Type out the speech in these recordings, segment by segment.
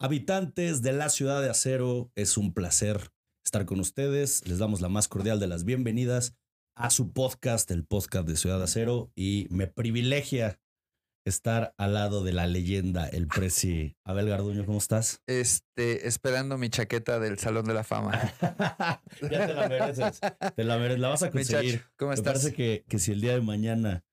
Habitantes de la ciudad de acero, es un placer estar con ustedes. Les damos la más cordial de las bienvenidas a su podcast, el podcast de Ciudad de Acero, y me privilegia estar al lado de la leyenda, el presi Abel Garduño. ¿Cómo estás? Este, esperando mi chaqueta del Salón de la Fama. ya te la mereces. Te la mereces. La vas a conseguir. ¿Cómo Me estás? parece que, que si el día de mañana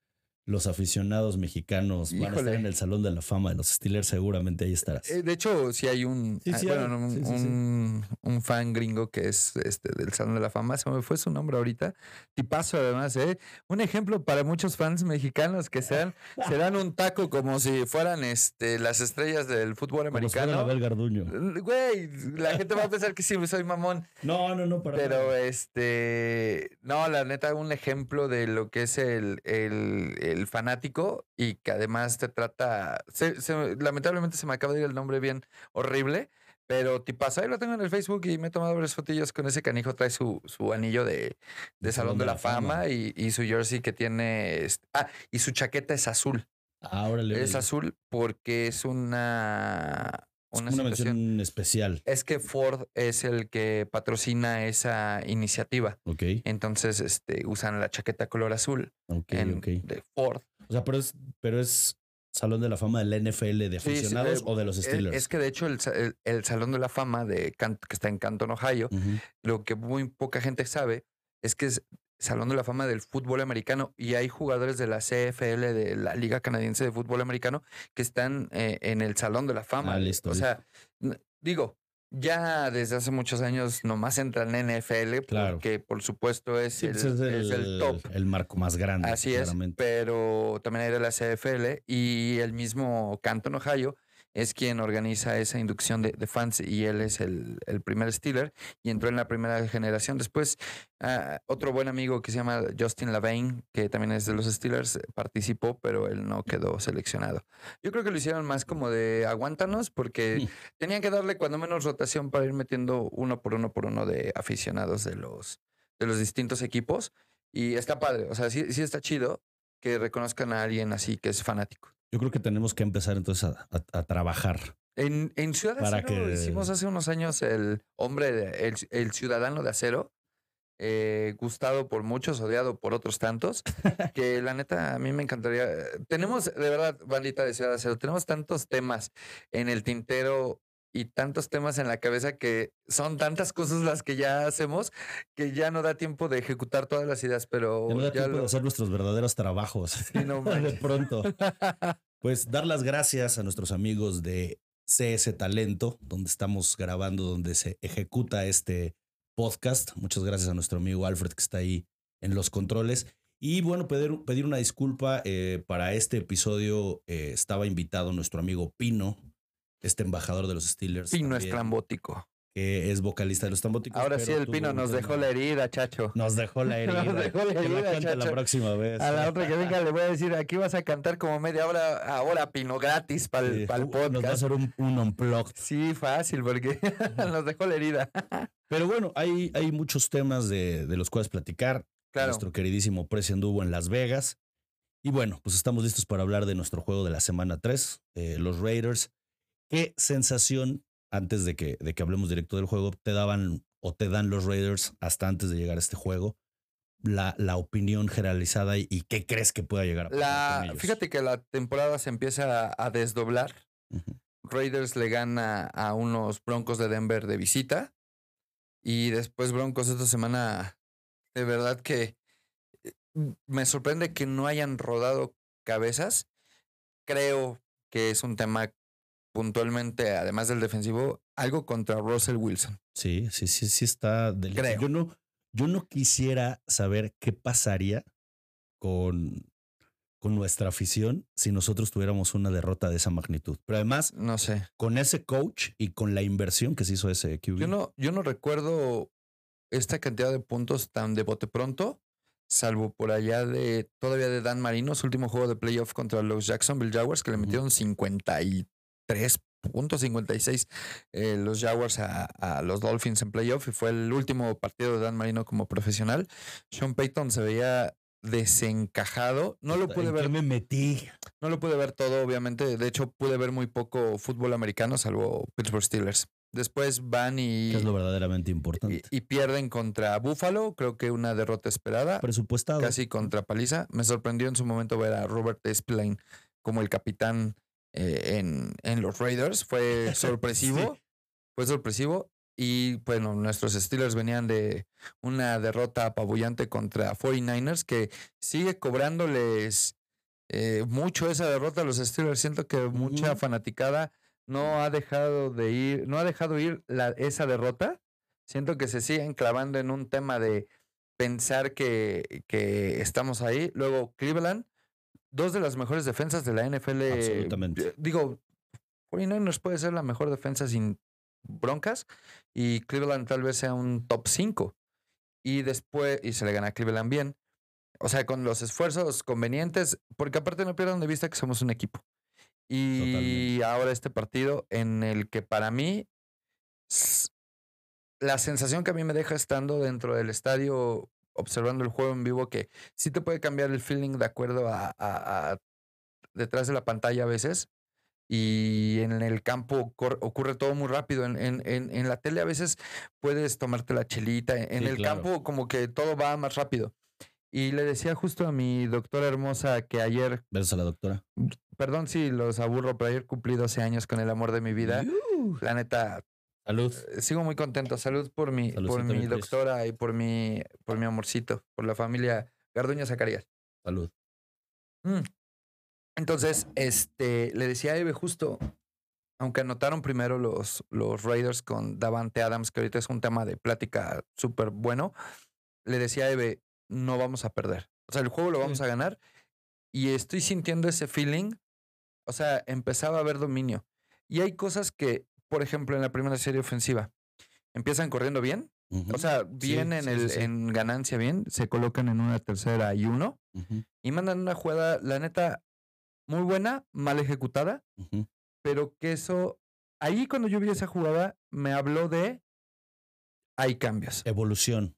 los aficionados mexicanos van a estar en el Salón de la Fama de los Steelers, seguramente ahí estarás. Eh, de hecho, sí hay un, Sí, sí bueno, hay. no, un, fan gringo que es este del Salón de la Fama. Se me fue su nombre ahorita. Tipazo, además, ¿eh? Un ejemplo para muchos fans mexicanos que se dan, se dan un taco como si fueran este, las estrellas del fútbol Como si americano. Abel Garduño. Güey, la gente va a pensar que sí, soy mamón. No, no, no, para Pero nada. este, no, la neta, un ejemplo de lo que es el, el, el fanático y que además te trata, se- se- lamentablemente se me acaba de ir el nombre bien horrible, pero tipazo, ahí lo tengo en el Facebook y me he tomado varias fotillos con ese canijo, trae su, su anillo de, de Salón de la, Fama, y, y su jersey que tiene, ah, y su chaqueta es azul, Ahora le es azul porque es una, una, una, mención especial. Es que Ford es el que patrocina esa iniciativa. Ok, Entonces, este, usan la chaqueta color azul ok, en- ok. de Ford. O sea, pero es, pero es Salón de la Fama de la NFL de Sí, sí, aficionados eh, o de los Es, Steelers. es que de hecho el, el- el Salón de la Fama de que está en Canton, Ohio, lo que muy poca gente sabe es que es Salón de la Fama del fútbol americano y hay jugadores de la CFL, de la Liga Canadiense de Fútbol Americano, que están eh, en el Salón de la Fama. Ah, listo, o sea, digo, ya desde hace muchos años nomás entra en NFL, Claro. porque por supuesto es, Sí, el, pues es, el, es el top. el marco más grande. Así es, pero también hay de la CFL y el mismo Canton, Ohio, es quien organiza esa inducción de, de fans y él es el, el primer Steeler y entró en la primera generación. Después, ah, otro buen amigo que se llama Justin Lavaine, que también es de los Steelers, participó, pero él no quedó seleccionado. Yo creo que lo hicieron más como de aguántanos porque tenían que darle cuando menos rotación para ir metiendo uno por uno por uno de aficionados de los, de los distintos equipos. Y está padre, o sea, sí, sí está chido que reconozcan a alguien así que es fanático. Yo creo que tenemos que empezar entonces a, a- a trabajar. En, en Ciudad de Acero que- hicimos hace unos años el hombre, el, el ciudadano de acero, eh, gustado por muchos, odiado por otros tantos, que la neta a mí me encantaría. Tenemos, de verdad, bandita de Ciudad de Acero, tenemos tantos temas en el tintero y tantos temas en la cabeza que son tantas cosas las que ya hacemos que ya no da tiempo de ejecutar todas las ideas, pero Ya no da ya tiempo de lo- hacer nuestros verdaderos trabajos. Sí, no de pronto. Pues dar las gracias a nuestros amigos de CS Talento, donde estamos grabando, donde se ejecuta este podcast. Muchas gracias a nuestro amigo Alfred que está ahí en los controles. Y bueno, pedir, pedir una disculpa. eh, para este episodio eh, estaba invitado nuestro amigo Pino, este embajador de los Steelers. Pino también, estrambótico. que es vocalista de los Tambóticos. Ahora sí, el Pino nos dejó la herida, chacho. Nos dejó la herida. Nos dejó la Que herida, cuente la chacho. próxima vez. A la otra que venga le voy a decir, aquí vas a cantar como media hora, ahora Pino gratis para el, Sí, el uh, Nos va a podcast. hacer un, un unplugged. Sí, fácil, porque nos dejó la herida. Pero bueno, hay, hay muchos temas de, de los cuales platicar. Claro. Nuestro queridísimo Preci anduvo en Las Vegas. Y bueno, pues estamos listos para hablar de nuestro juego de la semana 3, eh, los Raiders. ¿Qué sensación, antes de que, de que hablemos directo del juego, te daban o te dan los Raiders hasta antes de llegar a este juego? La, la opinión generalizada y, y qué crees que pueda llegar a pasar La, fíjate que la temporada se empieza a, a desdoblar. Raiders le gana a unos Broncos de Denver de visita. Y después Broncos esta semana, de verdad que eh, me sorprende que no hayan rodado cabezas. Creo que es un tema puntualmente, además del defensivo, algo contra Russell Wilson. Sí, sí, sí, sí está. Creo. Yo no, yo no quisiera saber qué pasaría con, con nuestra afición si nosotros tuviéramos una derrota de esa magnitud. Pero además, No sé. con ese coach y con la inversión que se hizo ese QB. Yo no, yo no recuerdo esta cantidad de puntos tan de bote pronto, salvo por allá de todavía de Dan Marino, su último juego de playoff contra los Jacksonville Jaguars, que le metieron 53 puntos, 56 eh, los Jaguars a, a los Dolphins en playoff y fue el último partido de Dan Marino como profesional. Sean Payton se veía desencajado. No lo pude ¿En ver me metí? No lo pude ver todo, obviamente. De hecho, pude ver muy poco fútbol americano, salvo Pittsburgh Steelers. Después van y, Que es lo verdaderamente importante. y, y pierden contra Buffalo. Creo que una derrota esperada. Presupuestado. Casi contra paliza. Me sorprendió en su momento ver a Robert Spillane como el capitán eh, en, en los Raiders. Fue sorpresivo. Fue sorpresivo. Y bueno, nuestros Steelers venían de una derrota apabullante contra 49ers que sigue cobrándoles eh, mucho esa derrota a los Steelers. Siento que mucha fanaticada no ha dejado de ir, no ha dejado ir la, esa derrota. Siento que se siguen clavando en un tema de pensar que, que estamos ahí. Luego, Cleveland, dos de las mejores defensas de la NFL. Absolutamente. eh, Digo, 49ers puede ser la mejor defensa sin broncas y Cleveland tal vez sea un top 5. Y después, y se le gana a Cleveland bien. O sea, con los esfuerzos convenientes, porque aparte no pierdan de vista que somos un equipo. Y Totalmente. ahora este partido en el que para mí la sensación que a mí me deja estando dentro del estadio observando el juego en vivo que sí te puede cambiar el feeling de acuerdo a, a- a detrás de la pantalla a veces y en el campo ocurre todo muy rápido. En, en- en- en la tele a veces puedes tomarte la chelita. En Sí, el claro. campo como que todo va más rápido. Y le decía justo a mi doctora hermosa que ayer, Versus a la doctora. perdón si los aburro, pero ayer cumplí 12 años con el amor de mi vida. Yuhu. La neta, Salud. eh, sigo muy contento. Salud por mi, por Saludcita, mi doctora y por mi, por mi amorcito, por la familia Garduña Zacarías. Salud. Mm. Entonces, este, le decía a Eve justo, aunque anotaron primero los, los Raiders con Davante Adams, que ahorita es un tema de plática súper bueno, le decía a Eve, no vamos a perder. O sea, el juego lo vamos Sí. a ganar y estoy sintiendo ese feeling. O sea, empezaba a haber dominio. Y hay cosas que, por ejemplo, en la primera serie ofensiva, empiezan corriendo bien. O sea, Sí, bien en, sí, el, sí, sí. en ganancia bien, se colocan en una tercera y uno y mandan una jugada, la neta, muy buena, mal ejecutada, pero que eso, ahí cuando yo vi esa jugada, me habló de, hay cambios. Evolución.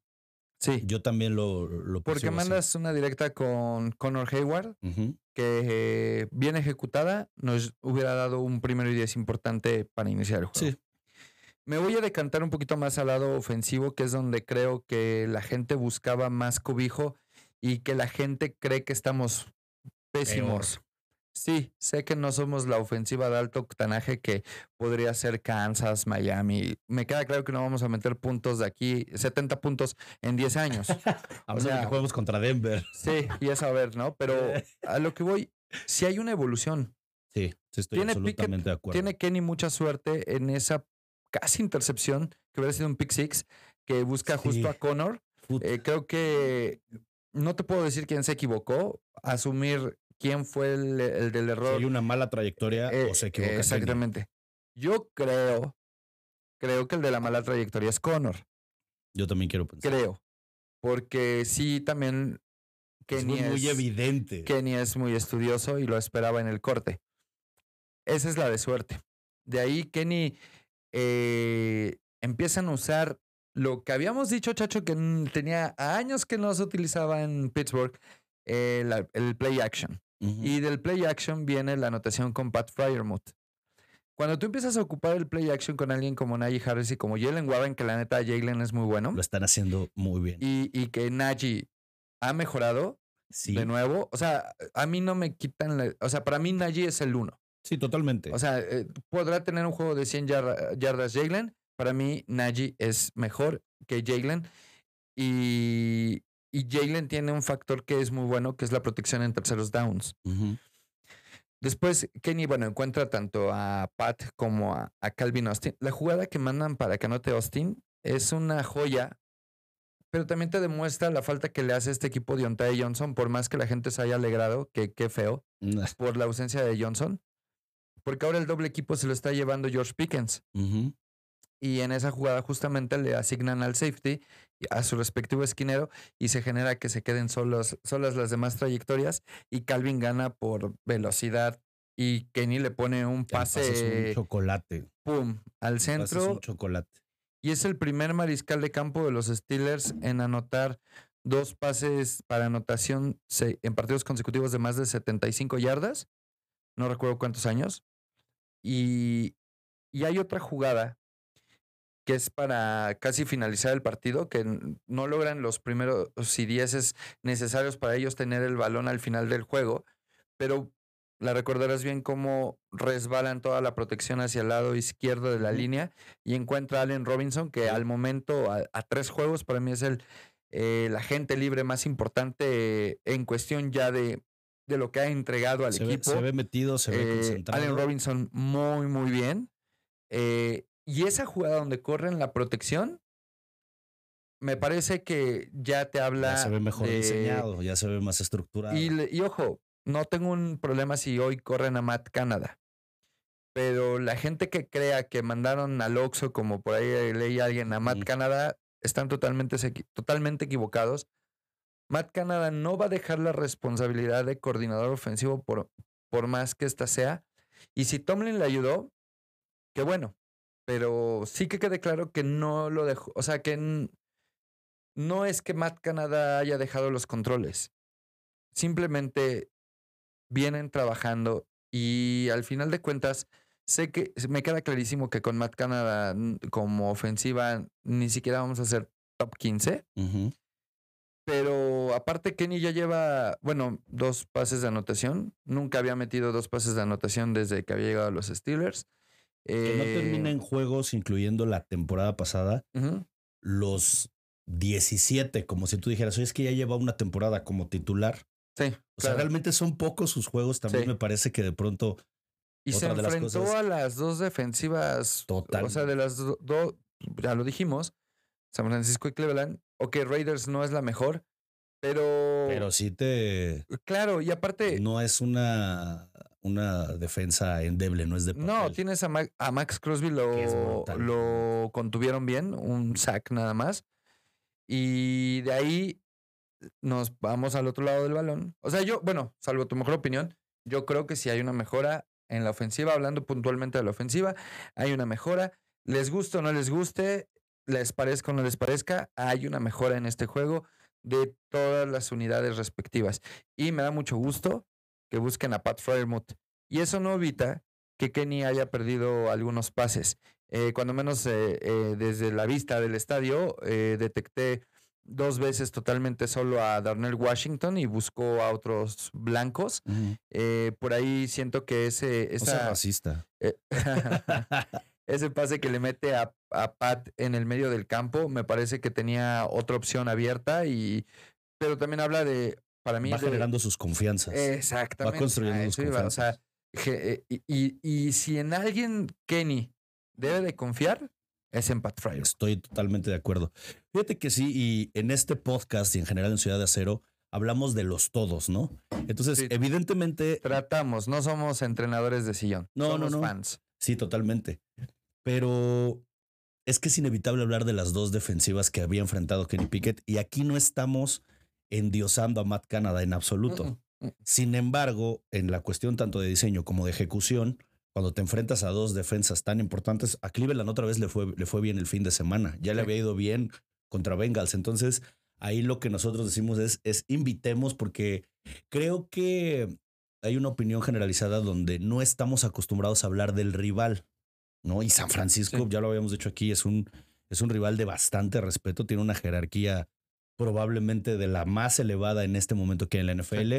Sí, Yo también lo, lo porque así. mandas una directa con Connor Hayward. Que eh, bien ejecutada, nos hubiera dado un primero y diez importante para iniciar el juego. Sí. Me voy a decantar un poquito más al lado ofensivo, que es donde creo que la gente buscaba más cobijo y que la gente cree que estamos pésimos. Sí, sé que no somos la ofensiva de alto octanaje que podría ser Kansas, Miami. Me queda claro que no vamos a meter puntos de aquí, 70 puntos en 10 años. A menos que juguemos contra Denver. Sí, y es a ver, ¿no? Pero a lo que voy, si hay una evolución. Sí, sí estoy Tiene Pickett- absolutamente de acuerdo. Tiene Kenny mucha suerte en esa casi intercepción, que hubiera sido un pick six, que busca Sí. justo a Connor. Eh, creo que no te puedo decir quién se equivocó, asumir quién fue el, el del Si error. hay una mala trayectoria Eh, o se equivoca. Exactamente. Yo creo, creo que el de la mala trayectoria es Connor. Yo también quiero pensar. Creo. Porque sí, también Es Kenny muy, muy es- evidente. Kenny es muy estudioso y lo esperaba en el corte. Esa es la de suerte. De ahí Kenny eh, empiezan a usar lo que habíamos dicho, Chacho, que tenía años que no se utilizaba en Pittsburgh, eh, la- el play action. Y del play action viene la anotación con Pat Fryermuth. Cuando tú empiezas a ocupar el play action con alguien como Najee Harris y como Jalen Warren, que la neta Jalen es muy bueno, Lo están haciendo muy bien. y, y que Najee ha mejorado, sí, de nuevo. O sea, a mí no me quitan. la- o sea, para mí Najee es el uno. sí, totalmente. O sea, eh, podrá tener un juego de 100 yarda- yardas Jalen. Para mí, Najee es mejor que Jalen. Y, y Jalen tiene un factor que es muy bueno, que es la protección en terceros downs. Después, Kenny, bueno, encuentra tanto a Pat como a, a Calvin Austin. La jugada que mandan para que anote Austin es una joya, pero también te demuestra la falta que le hace este equipo de Ontae Johnson, por más que la gente se haya alegrado, que qué feo, por la ausencia de Johnson. Porque ahora el doble equipo se lo está llevando George Pickens. Y en esa jugada justamente le asignan al safety a su respectivo esquinero y se genera que se queden solos, solas las demás trayectorias y Calvin gana por velocidad y Kenny le pone un pase es pase, un chocolate. pum, al pase es centro un chocolate. y es el primer mariscal de campo de los Steelers en anotar dos pases para anotación en partidos consecutivos de más de 75 yardas no recuerdo cuántos años. Y, y hay otra jugada que es para casi finalizar el partido, que no logran los primeros y dieces necesarios para ellos tener el balón al final del juego, pero la recordarás bien cómo resbalan toda la protección hacia el lado izquierdo de la línea y encuentra a Allen Robinson, que al momento, a, a tres juegos, para mí es el, eh, el agente libre más importante en cuestión ya de, de lo que ha entregado al Se ve, equipo. se ve metido, se ve Eh, concentrado. Allen Robinson muy, muy bien. Eh, y esa jugada donde corren la protección, me parece que ya te habla. ya se ve mejor de- diseñado, ya se ve más estructurado. Y, y ojo, no tengo un problema si hoy corren a Matt Canada. Pero la gente que crea que mandaron al Oxxo, como por ahí leí alguien, a Matt Ujú. Canada, están totalmente, totalmente equivocados. Matt Canada no va a dejar la responsabilidad de coordinador ofensivo por, por más que esta sea. Y si Tomlin le ayudó, qué bueno. Pero sí que quede claro que no lo dejó. O sea, que no es que Matt Canada haya dejado los controles. Simplemente vienen trabajando y al final de cuentas, sé que me queda clarísimo que con Matt Canada como ofensiva ni siquiera vamos a ser top 15. Ujú. Pero aparte, Kenny ya lleva, bueno, dos pases de anotación. Nunca había metido dos pases de anotación desde que había llegado a los Steelers. Que no Eh, termina en juegos, incluyendo la temporada pasada, los 17, como si tú dijeras, oye, es que ya lleva una temporada como titular. Sí, O sea, realmente son pocos sus juegos. También Sí. me parece que de pronto Y se otra de las enfrentó cosas- a las dos defensivas. O sea, de las dos, do- ya lo dijimos, San Francisco y Cleveland. Ok, Raiders no es la mejor, pero. Pero sí te. claro, y aparte. No es una, una defensa endeble, no es de papel. No, tienes a, Ma- a Max Crosby, lo, lo contuvieron bien, un sack nada más. Y de ahí nos vamos al otro lado del balón. O sea, yo, bueno, salvo tu mejor opinión, yo creo que si hay una mejora en la ofensiva, hablando puntualmente de la ofensiva, hay una mejora. Les guste o no les guste, les parezca o no les parezca, hay una mejora en este juego de todas las unidades respectivas. Y me da mucho gusto que busquen a Pat Fryermuth. Y eso no evita que Kenny haya perdido algunos pases. Eh, cuando menos eh, eh, desde la vista del estadio, detecté dos veces totalmente solo a Darnell Washington y buscó a otros blancos. Por ahí siento que ese, sea esa, racista. eh, ese pase que le mete a, a Pat en el medio del campo, me parece que tenía otra opción abierta y pero también habla de para mí Va de- generando sus confianzas. Exactamente. construyendo a sus iba, O sea, je- eh, y, y- y si en alguien Kenny debe de confiar, es en Pat Fryer. Estoy totalmente de acuerdo. Fíjate que sí, y en este podcast y en general en Ciudad de Acero hablamos de los todos, ¿no? Entonces, Sí. evidentemente, Tratamos, no somos entrenadores de sillón. No, no, somos no. fans. sí, totalmente. Pero es que es inevitable hablar de las dos defensivas que había enfrentado Kenny Pickett y aquí no estamos endiosando a Matt Canada en absoluto. Sin embargo, en la cuestión tanto de diseño como de ejecución, cuando te enfrentas a dos defensas tan importantes, a Cleveland otra vez le fue, le fue bien el fin de semana. Ya le había ido bien contra Bengals. Entonces, ahí lo que nosotros decimos es, es invitemos porque creo que hay una opinión generalizada donde no estamos acostumbrados a hablar del rival, ¿no? Y San Francisco, Sí. ya lo habíamos dicho aquí, es un, es un rival de bastante respeto, tiene una jerarquía probablemente de la más elevada en este momento que en la NFL.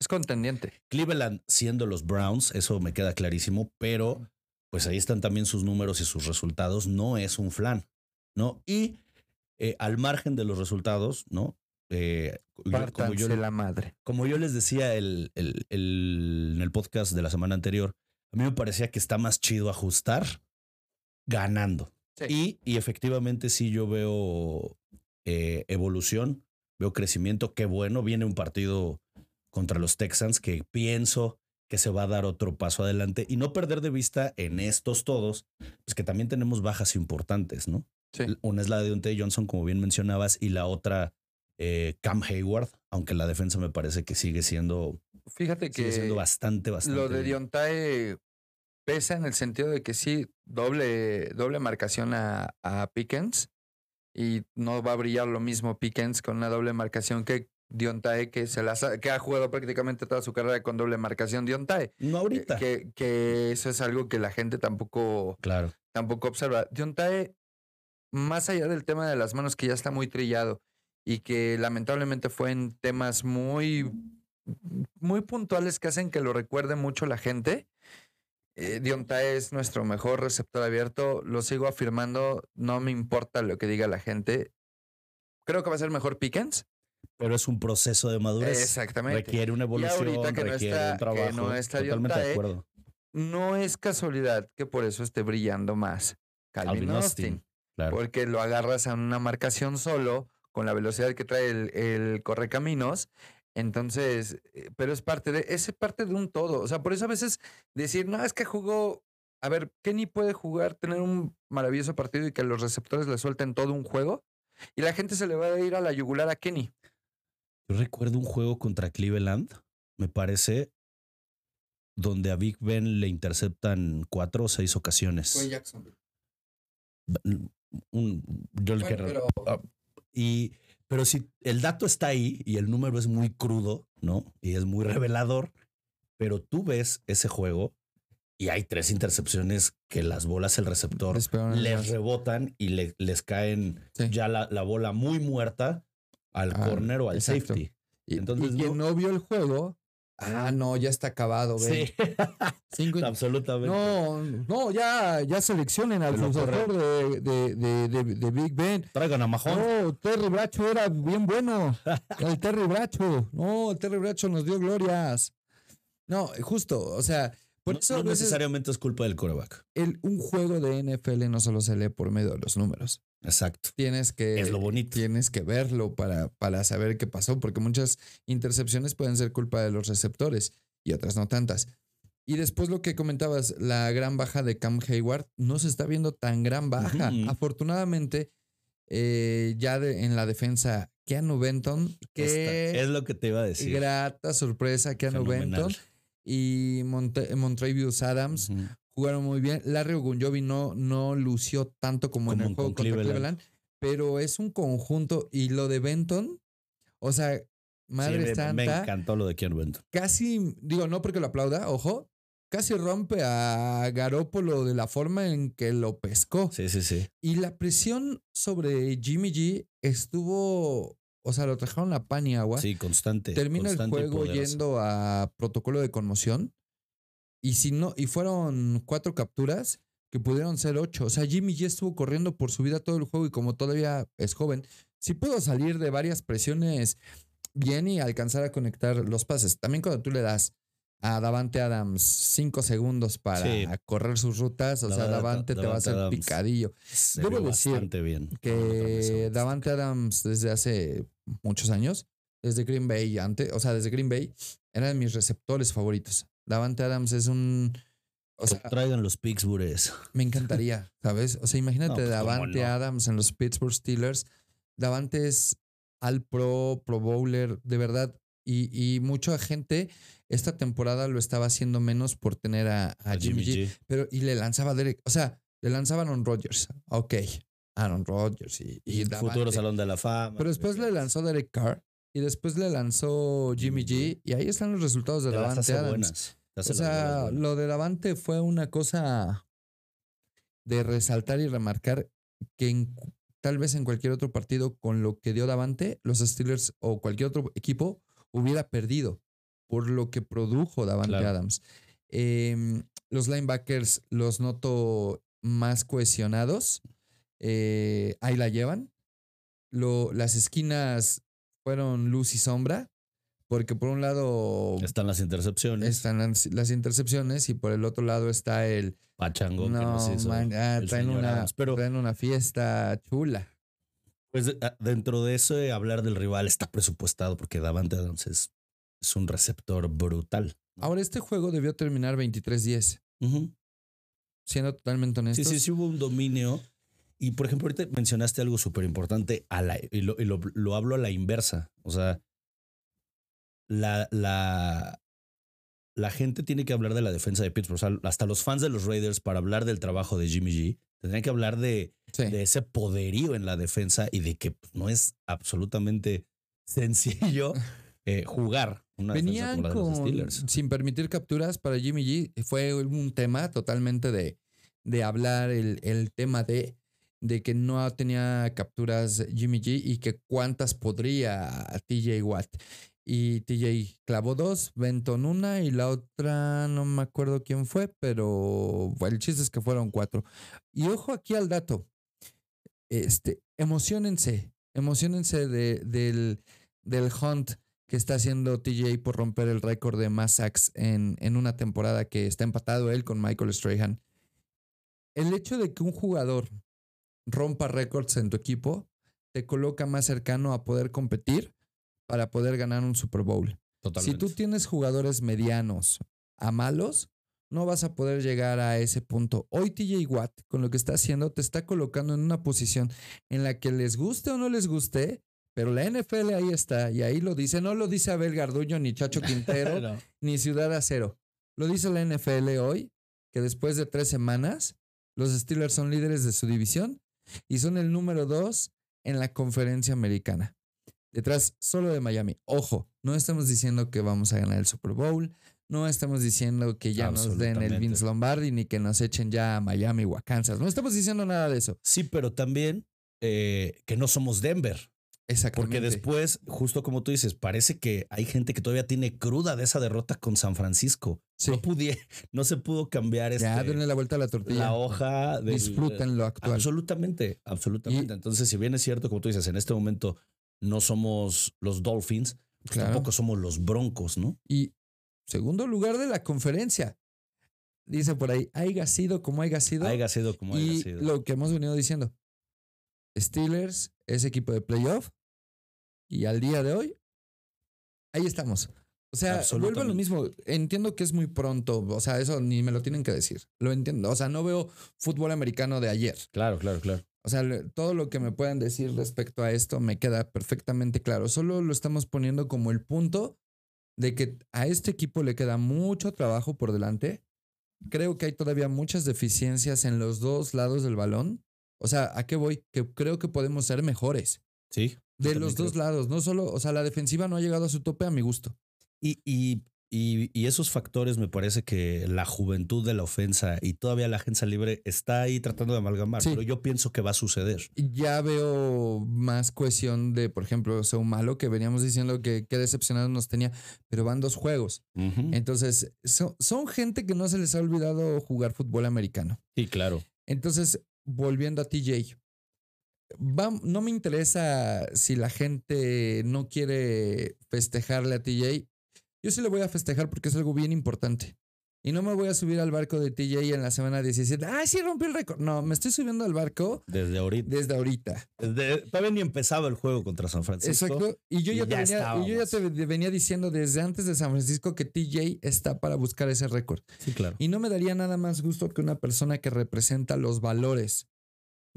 Es contendiente. Cleveland siendo los Browns, eso me queda clarísimo, pero pues ahí están también sus números y sus resultados, no es un flan, ¿no? Y eh, al margen de los resultados, ¿no? Eh, como, yo, la madre. como yo les decía el, el- el- en el podcast de la semana anterior, a mí me parecía que está más chido ajustar ganando. Sí. Y, y efectivamente sí yo veo eh, evolución, veo crecimiento, qué bueno, viene un partido contra los Texans que pienso que se va a dar otro paso adelante y no perder de vista en estos todos, pues que también tenemos bajas importantes, ¿no? Sí. Una es la de Deontay Johnson, como bien mencionabas, y la otra eh, Cam Hayward, aunque la defensa me parece que sigue siendo, Fíjate sigue siendo que bastante, bastante. lo de. Diontae pesa en el sentido de que sí, doble, doble marcación a, a Pickens y no va a brillar lo mismo Pickens con una doble marcación que Diontae, que, se las ha, que ha jugado prácticamente toda su carrera con doble marcación Diontae. No Eh, ahorita. Que, que eso es algo que la gente tampoco, Claro. tampoco observa. Diontae, más allá del tema de las manos que ya está muy trillado y que lamentablemente fue en temas muy, muy puntuales que hacen que lo recuerde mucho la gente. Eh, Diontae es nuestro mejor receptor abierto. Lo sigo afirmando. No me importa lo que diga la gente. Creo que va a ser mejor Pickens. Pero es un proceso de madurez. Exactamente. Requiere una evolución, ahorita que no requiere está- un que trabajo. no está Totalmente de Diontae, acuerdo. No es casualidad que por eso esté brillando más Calvin, Calvin Austin. Austin, Claro. Porque lo agarras a una marcación solo, con la velocidad que trae el, el correcaminos. Entonces, eh, pero es parte de, es parte de un todo. O sea, por eso a veces decir, no, es que jugó. A ver, Kenny puede jugar, tener un maravilloso partido y que los receptores le suelten todo un juego. Y la gente se le va a ir a la yugular a Kenny. Yo recuerdo un juego contra Cleveland, me parece, donde a Big Ben le interceptan cuatro o seis ocasiones. Jacksonville. Un, yo el que- pero Ah, y, pero si el dato está ahí y el número es muy crudo, ¿no? Y es muy revelador, pero tú ves ese juego y hay tres intercepciones que las bolas el receptor Les rebotan y le- les caen Sí. ya la, la bola muy muerta al Ah, corner o al exacto. safety. Y, Entonces, y quien no vio el juego, ah, no, ya está acabado, güey. Sí, Cinco- absolutamente. No, no, ya, ya seleccionen al sucesor de, de, de, de- de Big Ben. Traigan a Mahon. No, Terry Bracho era bien bueno. El Terry Bracho. No, el Terry Bracho nos dio glorias. No, justo, o sea, por no, eso no necesariamente es culpa del coreback. el- un juego de NFL no solo se lee por medio de los números. Exacto. Tienes que, es lo bonito. tienes que verlo para, para saber qué pasó, porque muchas intercepciones pueden ser culpa de los receptores y otras no tantas. Y después lo que comentabas, la gran baja de Cam Hayward no se está viendo tan gran baja. Afortunadamente, eh, ya de- en la defensa, Keanu Benton, Esta- que es lo que te iba a decir. grata sorpresa, Keanu Fenomenal. Benton y Monte- Montrevious Adams. Jugaron muy bien. Larry Ogunjobi no, no lució tanto como, en el con juego contra Cleveland. Pero es un conjunto. Y lo de Benton, o sea, Sí, madre me, me encantó lo de Keanu Benton. casi, digo, no porque lo aplauda, ojo, casi rompe a Garópolo de la forma en que lo pescó. Sí, sí, sí. Y la presión sobre Jimmy G estuvo, o sea, lo trajeron a pan y agua. Sí, constante. Termina el constante juego yendo a protocolo de conmoción. Y si no, y fueron cuatro capturas que pudieron ser ocho. O sea, Jimmy G estuvo corriendo por su vida todo el juego y como todavía es joven, sí pudo salir de varias presiones bien y alcanzar a conectar los pases. También cuando tú le das a Davante Adams cinco segundos para Sí. correr sus rutas, o sea, Davante- Davante te va a hacer Adams. picadillo. Debo decir bien. que Davante Adams desde hace muchos años, desde Green Bay antes, o sea, desde Green Bay, era de mis receptores favoritos. Davante Adams es un, o sea, traigan los Pittsburghs. me encantaría, ¿sabes? O sea, imagínate No, pues, ¿cómo Davante no? Adams en los Pittsburgh Steelers. Davante es al pro, pro bowler, de verdad. Y, y mucha gente esta temporada lo estaba haciendo menos por tener a, a Jimmy, G. Pero, y le lanzaba a Derek, o sea, le lanzaba a Aaron Rodgers. Ok, Aaron Rodgers y, y Futuro. Salón de la Fama. Pero después le lanzó Derek Carr y después le lanzó Jimmy G y ahí están los resultados de Te Davante Adams. buenas. O sea, buenas. lo de Davante fue una cosa de resaltar y remarcar que en- tal vez en cualquier otro partido con lo que dio Davante, los Steelers o cualquier otro equipo hubiera perdido por lo que produjo Davante Claro. Adams. Em, los linebackers los noto más cohesionados. eh, ahí la llevan. Lo- las esquinas fueron luz y sombra, porque por un lado Están las intercepciones. están las, las intercepciones y por el otro lado está el Pachango que no nos hizo man, ah, el traen una Adams. Pero traen una fiesta chula pues de- a- dentro de eso de hablar del rival está presupuestado porque Davante Adams es, es un receptor brutal. ahora este juego debió terminar 23-10 Ujú. siendo totalmente Sí, honestos sí, sí hubo un dominio. Y por ejemplo, ahorita mencionaste algo súper importante y, lo, y lo- lo hablo a la inversa. O sea, la, la, la gente tiene que hablar de la defensa de Pittsburgh. O sea, hasta los fans de los Raiders, para hablar del trabajo de Jimmy G, tendrían que hablar de, Sí. de ese poderío en la defensa y de que pues, no es absolutamente sencillo eh, jugar una defensa Venían como la de los Steelers. sin permitir capturas para Jimmy G. Fue un tema totalmente de, de hablar el, el tema de, de que no tenía capturas Jimmy G y que cuántas podría TJ Watt. Y TJ clavó dos, Benton una y la otra no me acuerdo quién fue, pero el chiste es que fueron cuatro. Y ojo aquí al dato. Este, emocionense, emocionense de, del, del hunt que está haciendo TJ por romper el récord de más sacks en, en una temporada que está empatado él con Michael Strahan. El hecho de que un jugador rompa récords en tu equipo te coloca más cercano a poder competir para poder ganar un Super Bowl. Totalmente. Si tú tienes jugadores medianos a malos, no vas a poder llegar a ese punto. Hoy TJ Watt, con lo que está haciendo, te está colocando en una posición en la que les guste o no les guste, pero la NFL ahí está, y ahí lo dice. No lo dice Abel Garduño, ni Chacho Quintero, No. ni Ciudad Acero. Lo dice la NFL hoy, que después de tres semanas, los Steelers son líderes de su división y son el número dos en la conferencia americana. Detrás solo de Miami. Ojo, no estamos diciendo que vamos a ganar el Super Bowl, no estamos diciendo que ya nos den el. Vince Lombardi ni que nos echen ya a Miami o a Kansas. No estamos diciendo nada de eso. Sí, pero también eh, que no somos Denver. Exactamente. Porque después, justo como tú dices, parece que hay gente que todavía tiene cruda de esa derrota con San Francisco. Sí. No, pudie- no se pudo cambiar este, ya denle la vuelta a la tortilla. la hoja. del- Disfruten lo actual. Absolutamente, absolutamente. Y- Entonces, si bien es cierto, como tú dices, en este momento no somos los Dolphins, pues Claro. tampoco somos los Broncos, ¿no? Y segundo lugar de la conferencia. Dice por ahí, haya sido como haya sido. Haya sido como haya sido. lo que hemos venido diciendo. Steelers es equipo de playoff. Y al día de hoy, ahí estamos. O sea, vuelvo a lo mismo. Entiendo que es muy pronto. O sea, eso ni me lo tienen que decir. Lo entiendo. O sea, no veo fútbol americano de ayer. Claro, claro, claro. O sea, todo lo que me puedan decir respecto a esto me queda perfectamente claro. Solo lo estamos poniendo como el punto de que a este equipo le queda mucho trabajo por delante. Creo que hay todavía muchas deficiencias en los dos lados del balón. O sea, ¿a qué voy? Que creo que podemos ser mejores. Sí. De los dos lados. No solo, o sea, la defensiva no ha llegado a su tope a mi gusto. Y, y, y, y esos factores me parece que la juventud de la ofensa y todavía la agencia libre está ahí tratando de amalgamar, Sí. pero yo pienso que va a suceder. Ya veo más cohesión de, por ejemplo, malo que veníamos diciendo que qué decepcionados nos tenía, pero van dos juegos. Entonces, son, son gente que no se les ha olvidado jugar fútbol americano. Sí, claro. Entonces, volviendo a TJ, va- no me interesa si la gente no quiere festejarle a TJ. Yo sí le voy a festejar porque es algo bien importante. Y no me voy a subir al barco de TJ en la semana 17. ¡Ay, sí rompió el récord! No, me estoy subiendo al barco Desde ahorita. desde ahorita. Desde- todavía ni empezaba el juego contra San Francisco. Exacto. Y yo y ya, te ya venía, y yo ya te venía diciendo desde antes de San Francisco que TJ está para buscar ese récord. Sí, claro. Y no me daría nada más gusto que una persona que representa los valores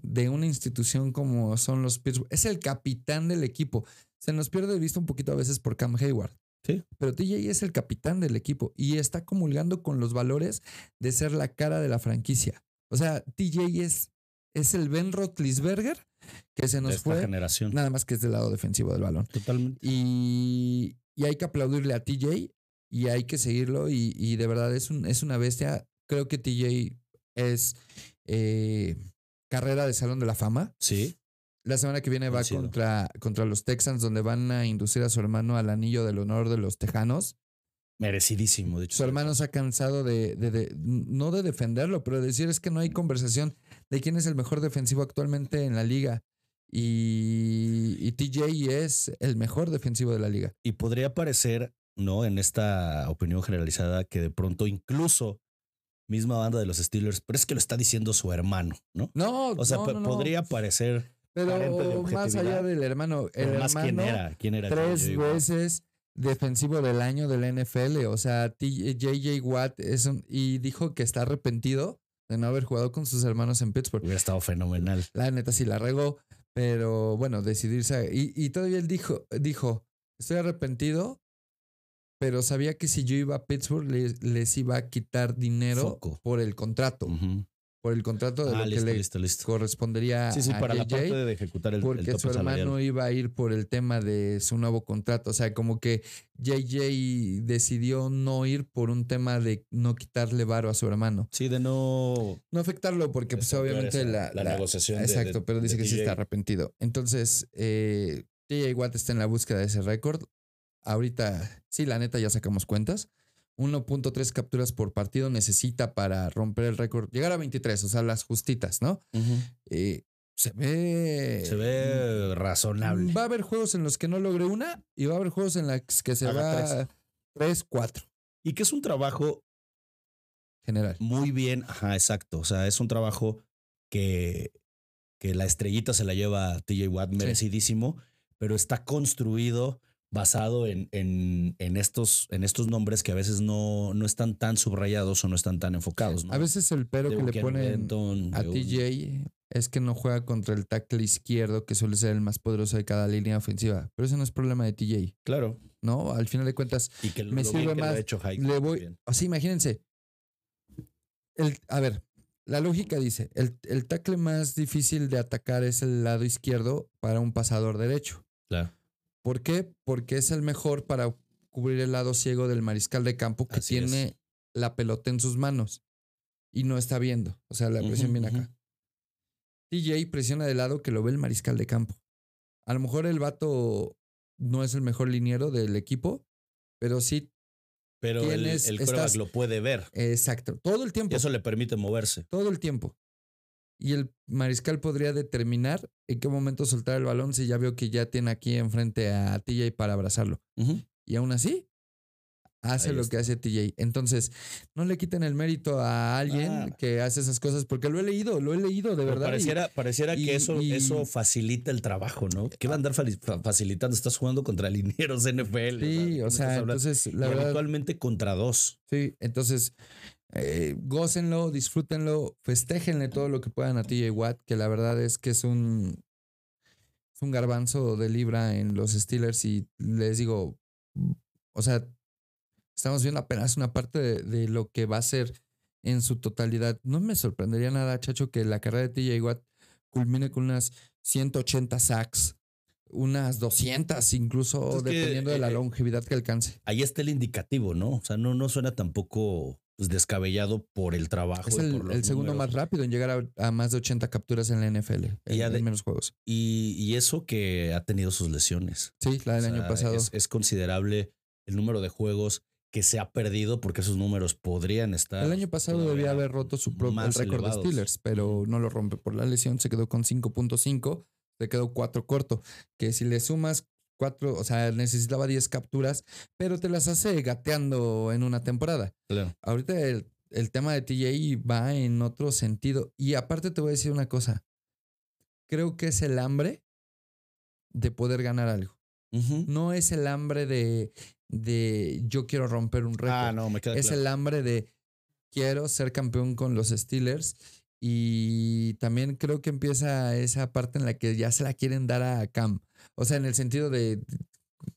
de una institución como son los Pittsburgh. Es el capitán del equipo. Se nos pierde de vista un poquito a veces por Cam Hayward. Sí. Pero TJ es el capitán del equipo y está comulgando con los valores de ser la cara de la franquicia. O sea, TJ es, es el Ben Roethlisberger que se De nos esta fue, generación. nada más que es del lado defensivo del balón. Totalmente. Y, y hay que aplaudirle a TJ y hay que seguirlo. Y, y de verdad es, un, es una bestia. Creo que TJ es eh, carrera de Salón de la Fama. Sí. La semana que viene va Coincido. contra, contra los Texans, donde van a inducir a su hermano al anillo del honor de los Tejanos. Merecidísimo, de hecho. Su hermano se ha cansado de, de- de- no de defenderlo, pero de decir es que no hay conversación de quién es el mejor defensivo actualmente en la liga. Y, y TJ es el mejor defensivo de la liga. Y podría parecer, ¿no? En esta opinión generalizada que de pronto incluso misma banda de los Steelers, pero es que lo está diciendo su hermano, ¿no? No, O sea, no, no, podría parecer, Pero más allá del hermano, el más quién hermano era, quién era tres veces defensivo del año del NFL. O sea, JJ Watt es un- y dijo que está arrepentido de no haber jugado con sus hermanos en Pittsburgh. Hubiera estado fenomenal. La neta sí la regó, pero bueno, decidirse. y, y todavía él dijo, dijo, estoy arrepentido, pero sabía que si yo iba a Pittsburgh les, les iba a quitar dinero Foco. por el contrato. Por el contrato de Ah, lo listo, que le listo, correspondería Sí, sí, a para la JJ, parte de ejecutar el, porque su hermano salarial. iba a ir por el tema de su nuevo contrato. O sea, como que JJ decidió no ir por un tema de no quitarle varo a su hermano. Sí, de no. No afectarlo porque pues obviamente esa- la, la la- negociación Exacto, de- pero dice de que sí TJ. está arrepentido. Entonces, eh, TJ Watt está en la búsqueda de ese récord. Ahorita, sí, la neta, ya sacamos cuentas. 1.3 capturas por partido necesita para romper el récord. Llegar a 23, o sea, las justitas, ¿no? Eh, se ve. Se ve razonable. Va a haber juegos en los que no logre una y va a haber juegos en los que se Haga va 3, 4. Y que es un trabajo General. muy bien. Ajá, exacto. O sea, es un trabajo que, que la estrellita se la lleva a TJ Watt merecidísimo, pero está construido basado en, en, en estos, en estos nombres que a veces no, no están tan subrayados o no están tan enfocados. ¿no? A veces el pero De que le ponen Benton, a TJ es que no juega contra el tackle izquierdo, que suele ser el más poderoso de cada línea ofensiva. Pero ese no es problema de TJ, Claro. ¿no? Al final de cuentas, Y que Me lo sirve bien que lo más, ha hecho le voy. O sea, imagínense. El, a ver, la lógica dice: el, el tackle más difícil de atacar es el lado izquierdo para un pasador derecho. Claro. ¿Por qué? Porque es el mejor para cubrir el lado ciego del mariscal de campo que Así es. tiene la pelota en sus manos y no está viendo. O sea, la presión viene acá. TJ presiona de lado que lo ve el mariscal de campo. A lo mejor el vato no es el mejor liniero del equipo, pero sí, Pero el, Tienes- el estás- lo puede ver. exacto, todo el Y tiempo. eso le permite moverse. todo el tiempo. Y el mariscal podría determinar en qué momento soltar el balón si ya veo que ya tiene aquí enfrente a TJ para abrazarlo. Y aún así, hace Ahí lo está. que hace TJ. Entonces, no le quiten el mérito a alguien Ah. que hace esas cosas, porque lo he leído, lo he leído de Pero verdad. y- Pareciera, pareciera y- que eso, y- eso facilita el trabajo, ¿no? ¿Qué va a andar fali- fa- facilitando? Estás jugando contra linieros NFL. sí, o ¿cómo sea, entonces, la verdad, habitualmente contra dos. sí, entonces, eh, gócenlo, disfrútenlo, festéjenle todo lo que puedan a TJ Watt, que la verdad es que es un, es un garbanzo de libra en los Steelers y les digo, o sea, estamos viendo apenas una parte de, de lo que va a ser en su totalidad. No me sorprendería nada, Chacho, que la carrera de TJ Watt culmine con unas 180 sacks, unas 200 incluso, que, dependiendo de la eh, longevidad que alcance. Ahí está el indicativo, ¿no? O sea, no, no suena tampoco pues, descabellado por el trabajo. Es y el, por los el segundo números. más rápido en llegar a, a más de 80 capturas en la NFL, en, ya de- en menos juegos. Y, y eso que ha tenido sus lesiones. Sí, la del O año pasado. Es, es considerable el número de juegos que se ha perdido porque esos números podrían estar. el año pasado debía haber roto su propio récord de. Steelers, pero no lo rompe por la lesión. Se quedó con 5.5, se quedó 4 corto. Que si le sumas 4, o sea, necesitaba 10 capturas, pero te las hace gateando en una temporada. Claro. Ahorita el, el tema de TJ va en otro sentido. Y aparte te voy a decir una cosa. Creo que es el hambre de poder ganar algo. No es el hambre de, de yo quiero romper un récord. Ah, no, me queda es claro. el hambre de quiero ser campeón con los Steelers. Y también creo que empieza esa parte en la que ya se la quieren dar a Cam. O sea, en el sentido de,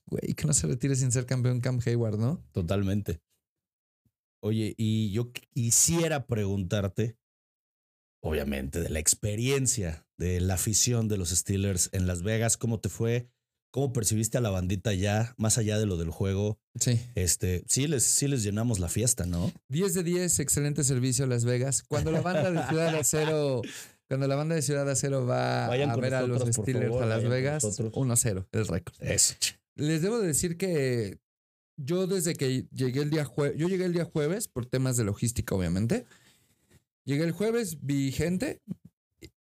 güey, que no se retire sin ser campeón Cam Hayward, ¿no? Totalmente. Oye, y yo quisiera preguntarte, obviamente, de la experiencia de la afición de los Steelers en Las Vegas, ¿cómo te fue? ¿Cómo percibiste a la bandita ya, más allá de lo del juego? Sí. Este, sí les, sí les llenamos la fiesta, ¿no? 10 de 10, excelente servicio a Las Vegas. Cuando la banda de Ciudad de Acero, cuando la banda de Ciudad de Acero va Vayan a ver a los Steelers favor, a Las Vegas, nosotros. 1-0, el récord. Eso. Les debo decir que yo desde que llegué el día jueves, yo llegué el día jueves por temas de logística, obviamente. Llegué el jueves, vi gente,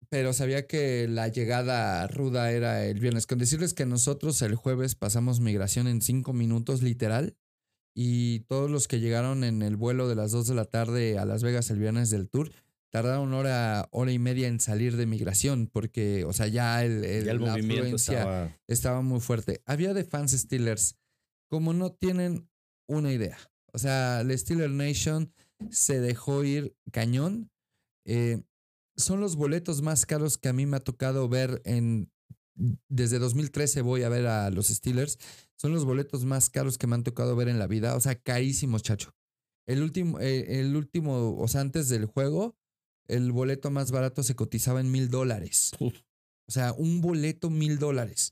pero sabía que la llegada ruda era el viernes. Con decirles que nosotros el jueves pasamos migración en cinco minutos, literal. Y todos los que llegaron en el vuelo de las 2 de la tarde a Las Vegas el viernes del tour, tardaron hora, hora y media en salir de migración, porque, o sea, ya el, el- Ya el la movimiento estaba. estaba muy fuerte. Había de fans Steelers como no tienen una idea. O sea, la Steeler Nation se dejó ir cañón. Eh, son los boletos más caros que a mí me ha tocado ver en... Desde 2013 voy a ver a los Steelers. Son los boletos más caros que me han tocado ver en la vida. O sea, carísimos, chacho. El último, eh, el último, o sea, antes del juego, el boleto más barato se cotizaba en mil dólares. O sea, un boleto mil dólares.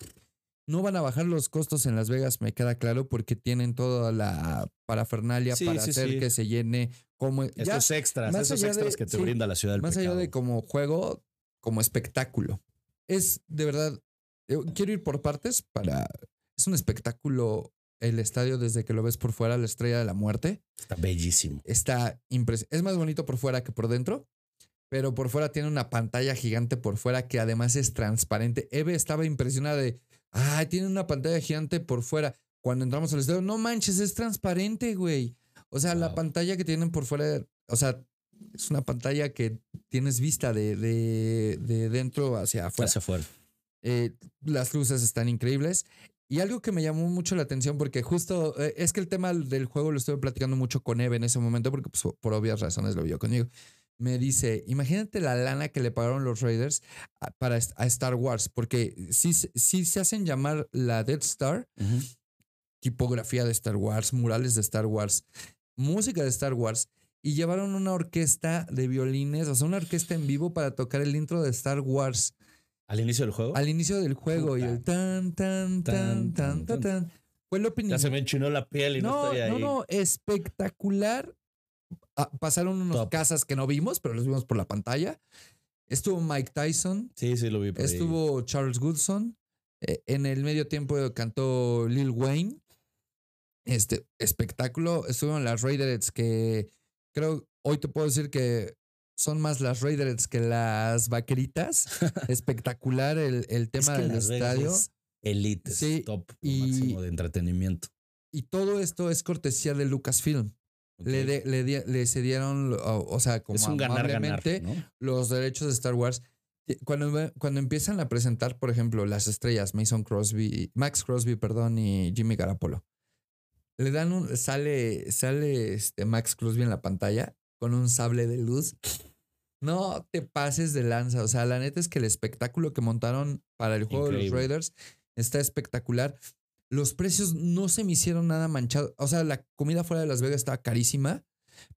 No van a bajar los costos en Las Vegas, me queda claro, porque tienen toda la parafernalia Sí, para sí, hacer sí. que se llene como ya, Estos extras, más esos extras de- que te brinda la ciudad del más allá de como juego, como espectáculo. Es de verdad, yo quiero ir por partes para... Es un espectáculo el estadio desde que lo ves por fuera, la estrella de la muerte. Está bellísimo. Está impresionante. Es más bonito por fuera que por dentro, pero por fuera tiene una pantalla gigante por fuera que además es transparente. Eve estaba impresionada de, ay, tiene una pantalla gigante por fuera. Cuando entramos al estadio, no manches, es transparente, güey. O sea, la pantalla que tienen por fuera, o sea, es una pantalla que tienes vista de, de, de dentro hacia afuera. Hacia afuera. Eh, las luces están increíbles. Y algo que me llamó mucho la atención, porque justo eh, es que el tema del juego lo estuve platicando mucho con Eve en ese momento, porque pues, por obvias razones lo vio conmigo. Me dice, imagínate la lana que le pagaron los Raiders a- para a Star Wars, porque si, si se hacen llamar la Death Star, tipografía de Star Wars, murales de Star Wars, música de Star Wars, y llevaron una orquesta de violines, o sea, una orquesta en vivo para tocar el intro de Star Wars Al inicio del juego. al inicio del juego y el tan, tan, tan, tan, tan, tan. Fue el opening. Ya se me enchinó la piel y no, no, estoy ahí. no, no, espectacular. Ah, pasaron unos Top. casas que no vimos, pero los vimos por la pantalla. Estuvo Mike Tyson, Sí, sí, lo vi por ahí. estuvo Charles Goodson. eh, en el medio tiempo cantó Lil Wayne. Este espectáculo. Estuvieron las Raiderets que creo hoy te puedo decir que son más las Raiderets que las vaqueritas. Espectacular el, el Es tema que del estadio. es elite, Sí, top, y- máximo de entretenimiento. Y todo esto es cortesía de Lucasfilm. Le, de- le, di- le cedieron, o, sea, como es un los derechos de Star Wars. Cuando, cuando empiezan a presentar, por ejemplo, las estrellas, Mason Crosby, Max Crosby, perdón, y Jimmy Garapolo, le dan un, sale, sale este Max Crosby en la pantalla con un sable de luz. No te pases de lanza. O sea, la neta es que el espectáculo que montaron para el juego de los. Raiders está espectacular. Los precios no se me hicieron nada manchados. O sea, la comida fuera de Las Vegas estaba carísima,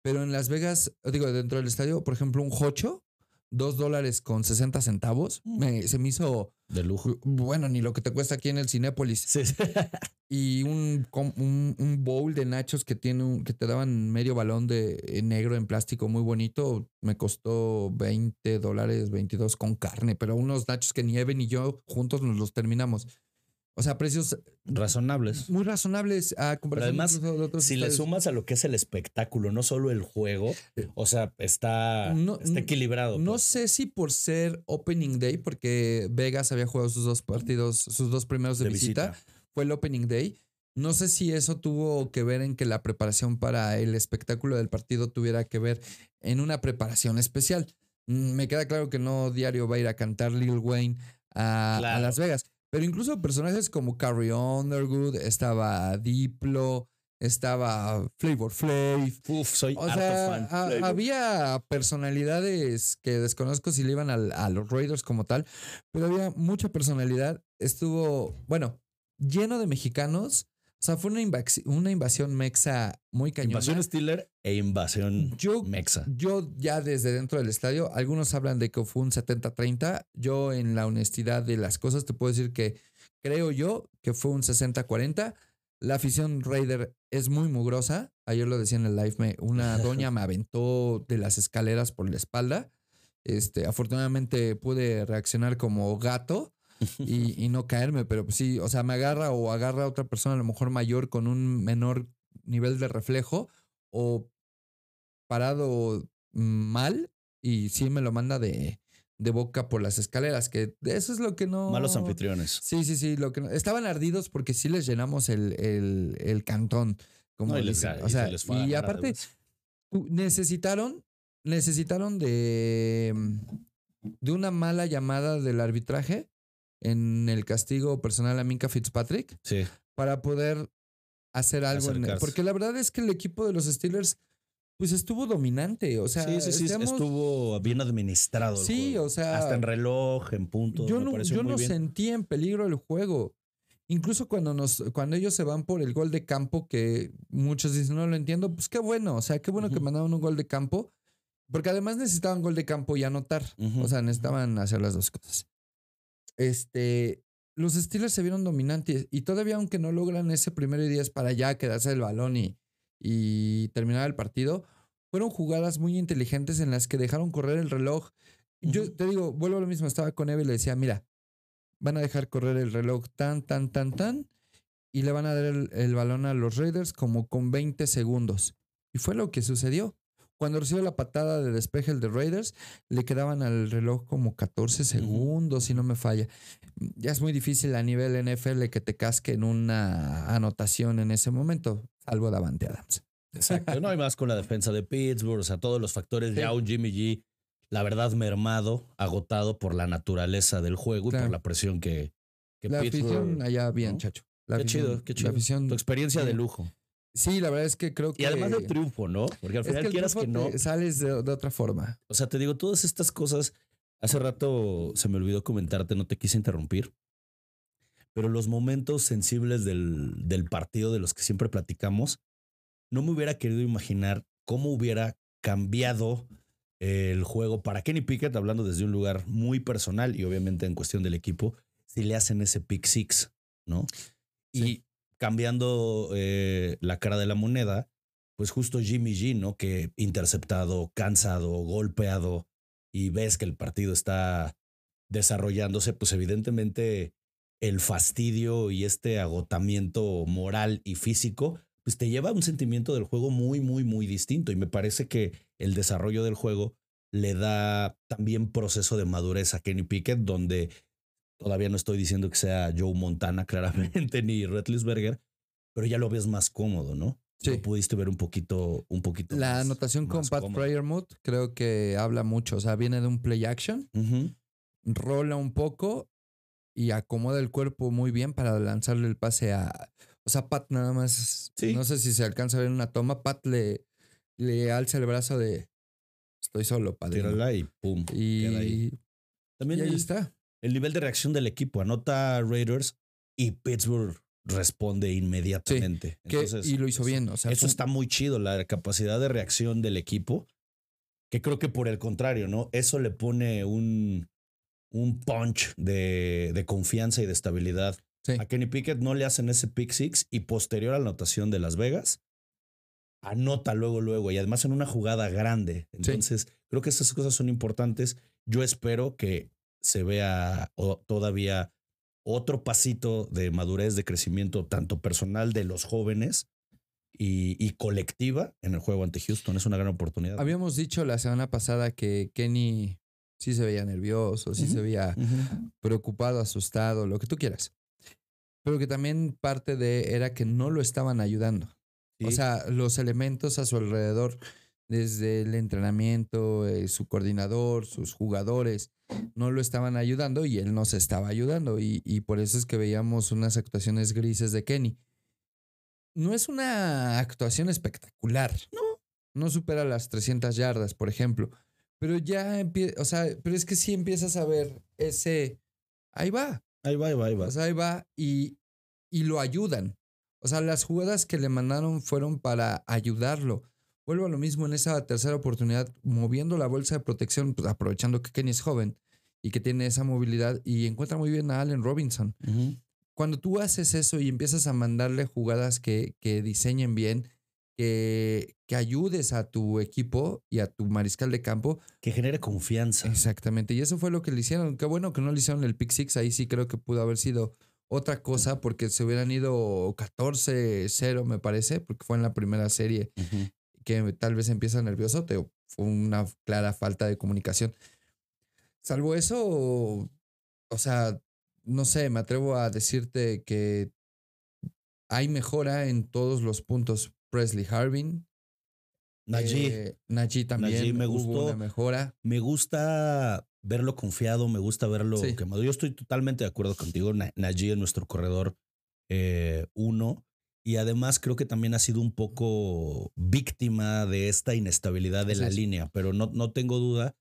pero en Las Vegas, digo, dentro del estadio, por ejemplo, un hocho, dos dólares con 60 centavos, Mm. me- se me hizo, De lujo. bueno, ni lo que te cuesta aquí en el Cinépolis. Sí, sí. Y un, com- un, un bowl de nachos que tiene un- que te daban medio balón de eh, negro en plástico muy bonito. Me costó 20 dólares, 22 con carne, pero unos nachos que ni Evan ni yo juntos nos los terminamos. O sea, precios Razonables. muy razonables a comparación además, incluso de otros Si le sumas a lo que es el espectáculo, no solo el juego, o sea, está, No- está equilibrado. No pues. sé si por ser Opening Day, porque Vegas había jugado sus dos partidos, sus dos primeros de, De visita, visita. fue el Opening Day. No sé si eso tuvo que ver en que la preparación para el espectáculo del partido tuviera que ver en una preparación especial. Mm, Me queda claro que no diario va a ir a cantar Lil Wayne a. Las Vegas, pero incluso personajes como Carrie Underwood, estaba Diplo, estaba Flavor Flav, Uf, soy o sea, fan. había personalidades que desconozco si le iban al- a los Raiders como tal, pero había mucha personalidad. Estuvo, bueno, lleno de mexicanos. O sea, fue una, invasión mexa muy cañona. Invasión Steeler e invasión Yo- Mexa. Yo ya desde dentro del estadio, algunos hablan de que fue un 70-30. Yo en la honestidad de las cosas te puedo decir que creo yo que fue un 60-40. La afición Raider es muy mugrosa. Ayer lo decía en el live, me, una doña me aventó de las escaleras por la espalda. Este, afortunadamente pude reaccionar como gato y, y no caerme, pero pues sí, o sea, me agarra o agarra a otra persona a lo mejor mayor con un menor nivel de reflejo o parado mal y sí me lo manda de, de boca por las escaleras, que eso es lo que no... Malos anfitriones. Sí, sí, sí, lo que no- estaban ardidos porque sí les llenamos el, el, el cantón, como No, y les, dicen. y se aparte, necesitaron, necesitaron de, de una mala llamada del arbitraje en el castigo personal a Minka Fitzpatrick Sí. para poder hacer algo. en- Acercarse. porque la verdad es que el equipo de los Steelers, pues estuvo dominante. O sea, sí, sí, sí. estamos- Estuvo bien administrado. el Sí, juego. o sea, Hasta en reloj, en punto. yo me no, pareció yo muy no bien. sentí en peligro el juego. Incluso cuando nos, cuando ellos se van por el gol de campo, que muchos dicen, no lo entiendo, pues qué bueno. O sea, qué bueno que mandaron un gol de campo. Porque además necesitaban gol de campo y anotar. O sea, necesitaban hacer las dos cosas. Este, los Steelers se vieron dominantes y todavía aunque no logran ese primero y diez para ya quedarse el balón y, y terminar el partido, fueron jugadas muy inteligentes en las que dejaron correr el reloj. Yo te digo, vuelvo a lo mismo, estaba con Eve y le decía, mira, van a dejar correr el reloj tan, tan, tan, tan y le van a dar el, el balón a los Raiders como con 20 segundos. Y fue lo que sucedió. Cuando recibe la patada de despeje el de Raiders, le quedaban al reloj como 14 segundos, si no me falla. Ya es muy difícil a nivel NFL que te casque en una anotación en ese momento, salvo Davante Adams. Exacto. No hay más con la defensa de Pittsburgh, o sea, todos los factores. Sí. Ya un Jimmy G, la verdad, mermado, agotado por la naturaleza del juego y por la presión que, que la Pittsburgh. afición allá bien, ¿no? chacho. La Qué afición- chido, qué la chido. afición- Tu experiencia de lujo. Sí, la verdad es que creo que... Y además del triunfo, ¿no? Porque al es final que quieras que no. sales de, de otra forma. O sea, te digo, todas estas cosas. Hace rato se me olvidó comentarte, no te quise interrumpir. Pero los momentos sensibles del, del partido de los que siempre platicamos, no me hubiera querido imaginar cómo hubiera cambiado el juego para Kenny Pickett, hablando desde un lugar muy personal y obviamente en cuestión del equipo, si le hacen ese pick six, ¿no? Y Sí. Cambiando eh, la cara de la moneda, pues justo Jimmy G, ¿no? Que interceptado, cansado, golpeado y ves que el partido está desarrollándose, pues evidentemente el fastidio y este agotamiento moral y físico, pues te lleva a un sentimiento del juego muy, muy, muy distinto. Y me parece que el desarrollo del juego le da también proceso de madurez a Kenny Pickett, donde todavía no estoy diciendo que sea Joe Montana claramente, ni Retlisberger, pero ya lo ves más cómodo, ¿no? Sí. Lo pudiste ver un poquito, un poquito La más- anotación con Pat. Fryermuth creo que habla mucho. O sea, viene de un play action, rola un poco y acomoda el cuerpo muy bien para lanzarle el pase a. O sea, Pat nada más. Sí. No sé si se alcanza a ver una toma. Pat le, le alza el brazo de. Estoy solo, padre. Tírala y pum. queda ahí. Y, También y ahí el, está. El nivel de reacción del equipo. Anota Raiders y Pittsburgh responde inmediatamente. Entonces, y lo hizo eso- bien. O sea, Eso fue- está muy chido, la capacidad de reacción del equipo. Que creo que por el contrario, ¿no? Eso le pone un, un punch de, de confianza y de estabilidad. Sí. A Kenny Pickett no le hacen ese pick six y posterior a la anotación de Las Vegas, anota luego, luego y además en una jugada grande. Entonces, creo que esas cosas son importantes. Yo espero que se vea todavía otro pasito de madurez, de crecimiento, tanto personal de los jóvenes y, y colectiva en el juego ante Houston. Es una gran oportunidad. Habíamos dicho la semana pasada que Kenny sí se veía nervioso, sí se veía preocupado, asustado, lo que tú quieras. Pero que también parte de era que no lo estaban ayudando. O sea, los elementos a su alrededor, desde el entrenamiento, eh, su coordinador, sus jugadores, no lo estaban ayudando y él no se estaba ayudando. Y, y por eso es que veíamos unas actuaciones grises de Kenny. No es una actuación espectacular. No. No supera las 300 yardas, por ejemplo. Pero ya empieza, o sea, pero es que sí empiezas a ver ese, ahí va, Ahí va, ahí va, ahí va. o sea, ahí va y, y lo ayudan. O sea, las jugadas que le mandaron fueron para ayudarlo. Vuelvo a lo mismo en esa tercera oportunidad, moviendo la bolsa de protección, pues, aprovechando que Kenny es joven y que tiene esa movilidad y encuentra muy bien a Allen Robinson. Ujú. Cuando tú haces eso y empiezas a mandarle jugadas que, que diseñen bien, que, que ayudes a tu equipo y a tu mariscal de campo, Que genere confianza. Exactamente, y eso fue lo que le hicieron. Qué bueno que no le hicieron el pick six, ahí sí creo que pudo haber sido otra cosa porque se hubieran ido 14-0 me parece, porque fue en la primera serie Ujú. Que tal vez empieza nervioso, te, fue una clara falta de comunicación. Salvo eso, o sea, no sé, me atrevo a decirte que hay mejora en todos los puntos. Presley Harvin, Najee, eh, Najee también, Najee me hubo gustó. una mejora. me gusta verlo confiado, me gusta verlo Sí. quemado. Yo estoy totalmente de acuerdo contigo. Na- Najee es nuestro corredor eh, uno. Y además creo que también ha sido un poco víctima de esta inestabilidad de Así la es. línea, pero no, no tengo duda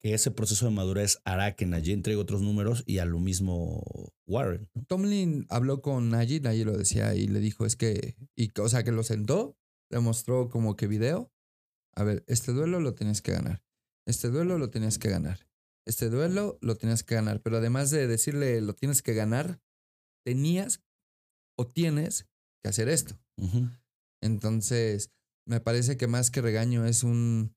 que ese proceso de madurez hará que Najee entregue otros números y a lo mismo Warren. ¿no? Tomlin habló con Najee, Najee lo decía y le dijo, es que, y, o sea, que lo sentó, le mostró como que video. A ver, este duelo lo tienes que ganar. Este duelo lo tenías que ganar. Este duelo lo tenías que ganar. Pero además de decirle lo tienes que ganar, tenías o tienes que hacer esto. Entonces, me parece que más que regaño es un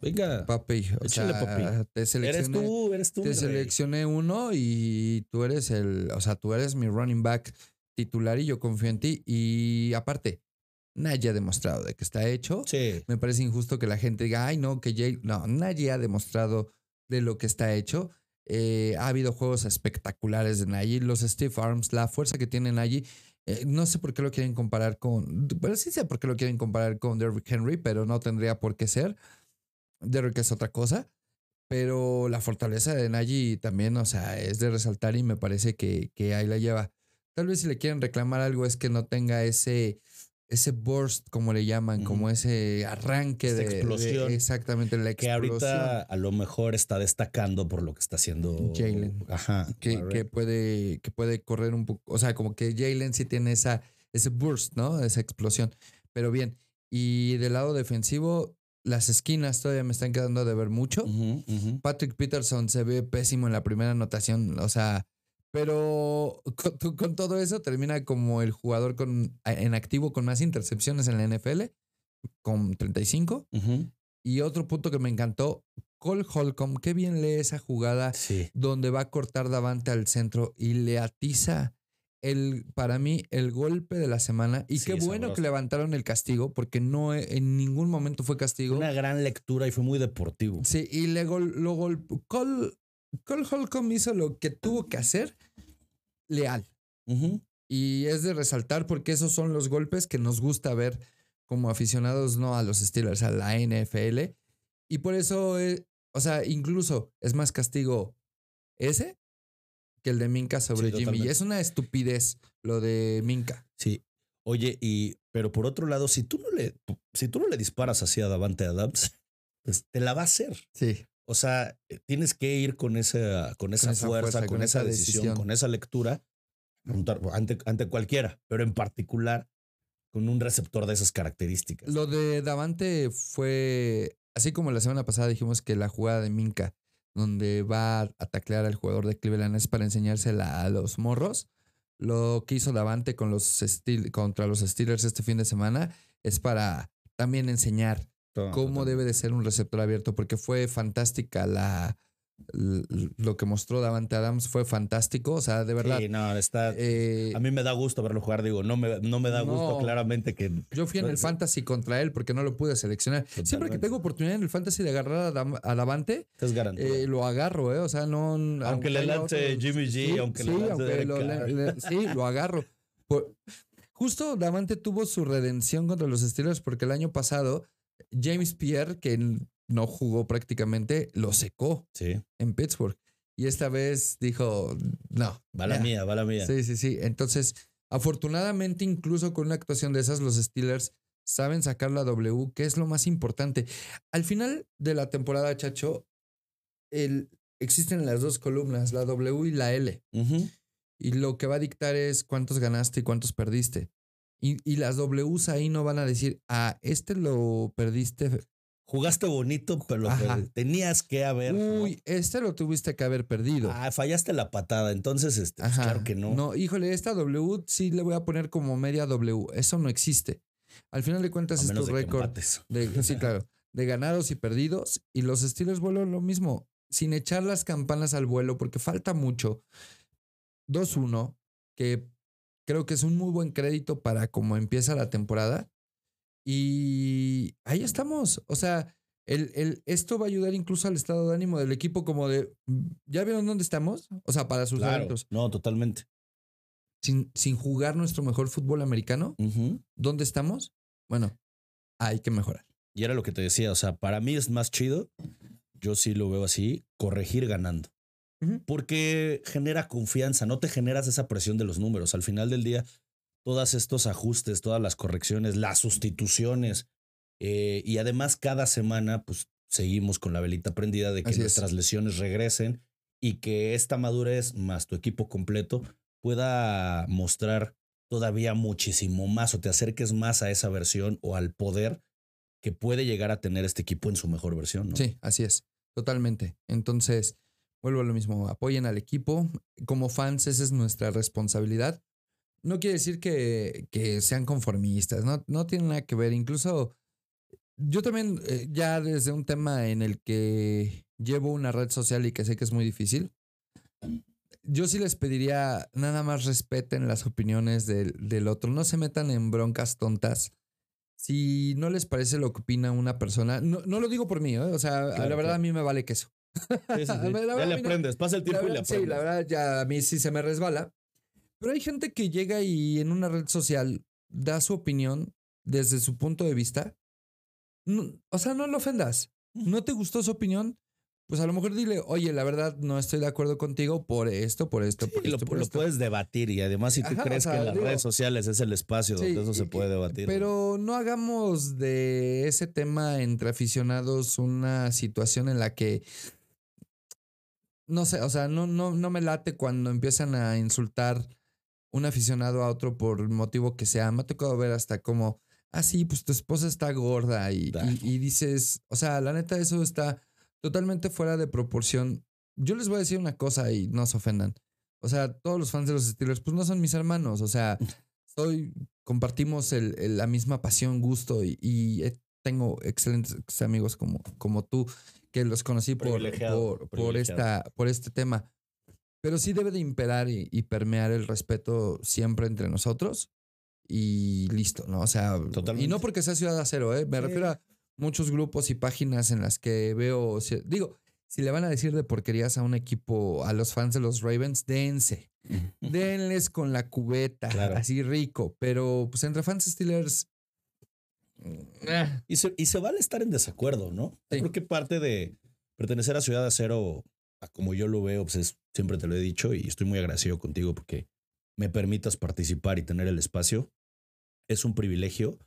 Venga, papi. O Échale, sea, papi. te eres tú, eres tú. te seleccioné uno y tú eres el, o sea, tú eres mi running back titular y yo confío en ti. Y aparte, nadie ha demostrado de que está hecho. Sí. Me parece injusto que la gente diga, ay, no, que Jay. No, nadie ha demostrado de lo que está hecho. Eh, ha habido juegos espectaculares de Nagy, los Steve Arms, la fuerza que tiene Nagy. Eh, no sé por qué lo quieren comparar con. Bueno, sí sé por qué lo quieren comparar con Derrick Henry, pero no tendría por qué ser. Derrick es otra cosa. Pero la fortaleza de Nagy también, o sea, es de resaltar y me parece que, que ahí la lleva. Tal vez si le quieren reclamar algo es que no tenga ese, ese burst, como le llaman, como ese arranque Esta de, de- explosión. exactamente, la Que explosión. ahorita a lo mejor está destacando por lo que está haciendo Jalen. Ajá. que, que puede, que puede correr un poco. O sea, como que Jalen sí tiene esa, ese burst, ¿no? Esa explosión. Pero bien. Y del lado defensivo, las esquinas todavía me están quedando de ver mucho. Patrick Peterson se ve pésimo en la primera anotación. O sea, pero con, con todo eso termina como el jugador con, en activo con más intercepciones en la NFL, con 35. Ujú. Y otro punto que me encantó, Cole Holcomb, qué bien lee esa jugada Sí. donde va a cortar Davante al centro y le atiza el, para mí, el golpe de la semana. Y Sí, qué bueno sabroso. que levantaron el castigo, porque no en ningún momento fue castigo. Una gran lectura y fue muy deportivo. Sí, y le gol, lo gol, Cole, Cole Holcomb hizo lo que tuvo que hacer leal. Y es de resaltar porque esos son los golpes que nos gusta ver como aficionados, no a los Steelers, a la NFL. Y por eso, eh, o sea, incluso es más castigo ese que el de Minka sobre Sí, Jimmy. Y es una estupidez lo de Minka. Sí. Oye, y pero por otro lado, si tú no le, si tú no le disparas así a Davante Adams, pues te la va a hacer. Sí. O sea, eh, tienes que ir con esa, con esa, esa fuerza, fuerza, con, con esa esa decisión, decisión. con esa lectura ante, ante, cualquiera, pero en particular con un receptor de esas características. Lo de Davante fue, así como la semana pasada dijimos que la jugada de Minka, donde va a taclear al jugador de Cleveland es para enseñársela a los morros. Lo que hizo Davante con los Steel- contra los Steelers este fin de semana es para también enseñar Todo- cómo totalmente. debe de ser un receptor abierto, porque fue fantástica la lo que mostró Davante Adams fue fantástico, o sea, de verdad. Sí, no, está. eh, a mí me da gusto verlo jugar. Digo, no me, no me da gusto No. claramente que. Yo fui en el fantasy contra él porque no lo pude seleccionar. Siempre que Totalmente. tengo oportunidad en el fantasy de agarrar a, Davante, eh, lo agarro, ¿eh? O sea, no. aunque le haya lance otros- Jimmy G, Sí, aunque sí, le lance aunque lo, le- le- sí, lo agarro. Por- justo Davante tuvo su redención contra los Steelers porque el año pasado James Pierre, que no jugó prácticamente, lo secó Sí, en Pittsburgh. Y esta vez dijo, no. va la mía, va la mía. Sí, sí, sí. Entonces, afortunadamente, incluso con una actuación de esas, los Steelers saben sacar la W, que es lo más importante. Al final de la temporada, Chacho, el, existen las dos columnas, la W y la L. Y lo que va a dictar es cuántos ganaste y cuántos perdiste. Y, y las Ws ahí no van a decir, ah, este lo perdiste. Jugaste bonito, pero pero tenías que haber. Uy, este lo tuviste que haber perdido. Ah, fallaste la patada. Entonces, este, pues, claro que no. No, híjole, esta W sí le voy a poner como media W. Eso no existe. Al final de cuentas es tu récord sí, claro, de ganados y perdidos. Y los Steelers vuelven lo mismo, sin echar las campanas al vuelo, porque falta mucho. 2-1, que creo que es un muy buen crédito para cómo empieza la temporada. Y ahí estamos. O sea, el, el, esto va a ayudar incluso al estado de ánimo del equipo, como de, ¿ya vieron dónde estamos? O sea, para sus Claro. No, totalmente. sin, sin jugar nuestro mejor fútbol americano. ¿dónde estamos? Bueno, hay que mejorar. Y era lo que te decía. O sea, para mí es más chido. Yo sí lo veo así, corregir ganando. Porque genera confianza, no te generas esa presión de los números. Al final del día, todos estos ajustes, todas las correcciones, las sustituciones, eh, y además cada semana, pues seguimos con la velita prendida de que Así es. nuestras lesiones regresen y que esta madurez más tu equipo completo pueda mostrar todavía muchísimo más o te acerques más a esa versión o al poder que puede llegar a tener este equipo en su mejor versión. ¿no? Sí, así es, totalmente. Entonces, vuelvo a lo mismo, apoyen al equipo. Como fans, esa es nuestra responsabilidad. No quiere decir que, que sean conformistas, no, no tiene nada que ver. Incluso yo también, eh, ya desde un tema en el que llevo una red social y que sé que es muy difícil, yo sí les pediría nada más respeten las opiniones del, del otro, no se metan en broncas tontas. Si no les parece lo que opina una persona, no, no lo digo por mí, ¿eh? o sea, la verdad claro. a mí me vale queso. Sí, sí, sí. Verdad, ya le no- aprendes, pasa el tiempo y le verdad, sí, aprendes. la verdad ya a mí sí se me resbala. Pero hay gente que llega y en una red social da su opinión desde su punto de vista. No- o sea, no lo ofendas. ¿No te gustó su opinión? Pues a lo mejor dile, oye, la verdad no estoy de acuerdo contigo por esto, por esto, por Sí, lo, esto, por lo esto". puedes debatir y además si tú Ajá, o crees sea, que en las digo, redes sociales es el espacio donde eso se puede debatir. Pero no hagamos de ese tema entre aficionados una situación en la que no sé, o sea, no, no, no me late cuando empiezan a insultar un aficionado a otro por el motivo que sea. Me ha tocado ver hasta como, ah, sí, pues tu esposa está gorda y, y, y dices, o sea, la neta, eso está totalmente fuera de proporción. Yo les voy a decir una cosa y no se ofendan. O sea, todos los fans de los Steelers, pues no son mis hermanos. O sea, soy, compartimos el, el- la misma pasión, gusto y, y he- tengo excelentes amigos como, como tú que los conocí por, por, por, esta, por este tema. Pero sí debe de imperar y, y permear el respeto siempre entre nosotros y listo, ¿no? O sea, y Totalmente. no porque sea Ciudad Acero, ¿eh? Me Sí. refiero a muchos grupos y páginas en las que veo, digo, si le van a decir de porquerías a un equipo, a los fans de los Ravens, dense. Denles con la cubeta, Claro. así rico. Pero pues entre fans Steelers. Eh, Y se, y se vale estar en desacuerdo, ¿no? Sí. Creo que parte de pertenecer a Ciudad Acero, a como yo lo veo, pues es- siempre te lo he dicho y estoy muy agradecido contigo porque me permitas participar y tener el espacio. Es un privilegio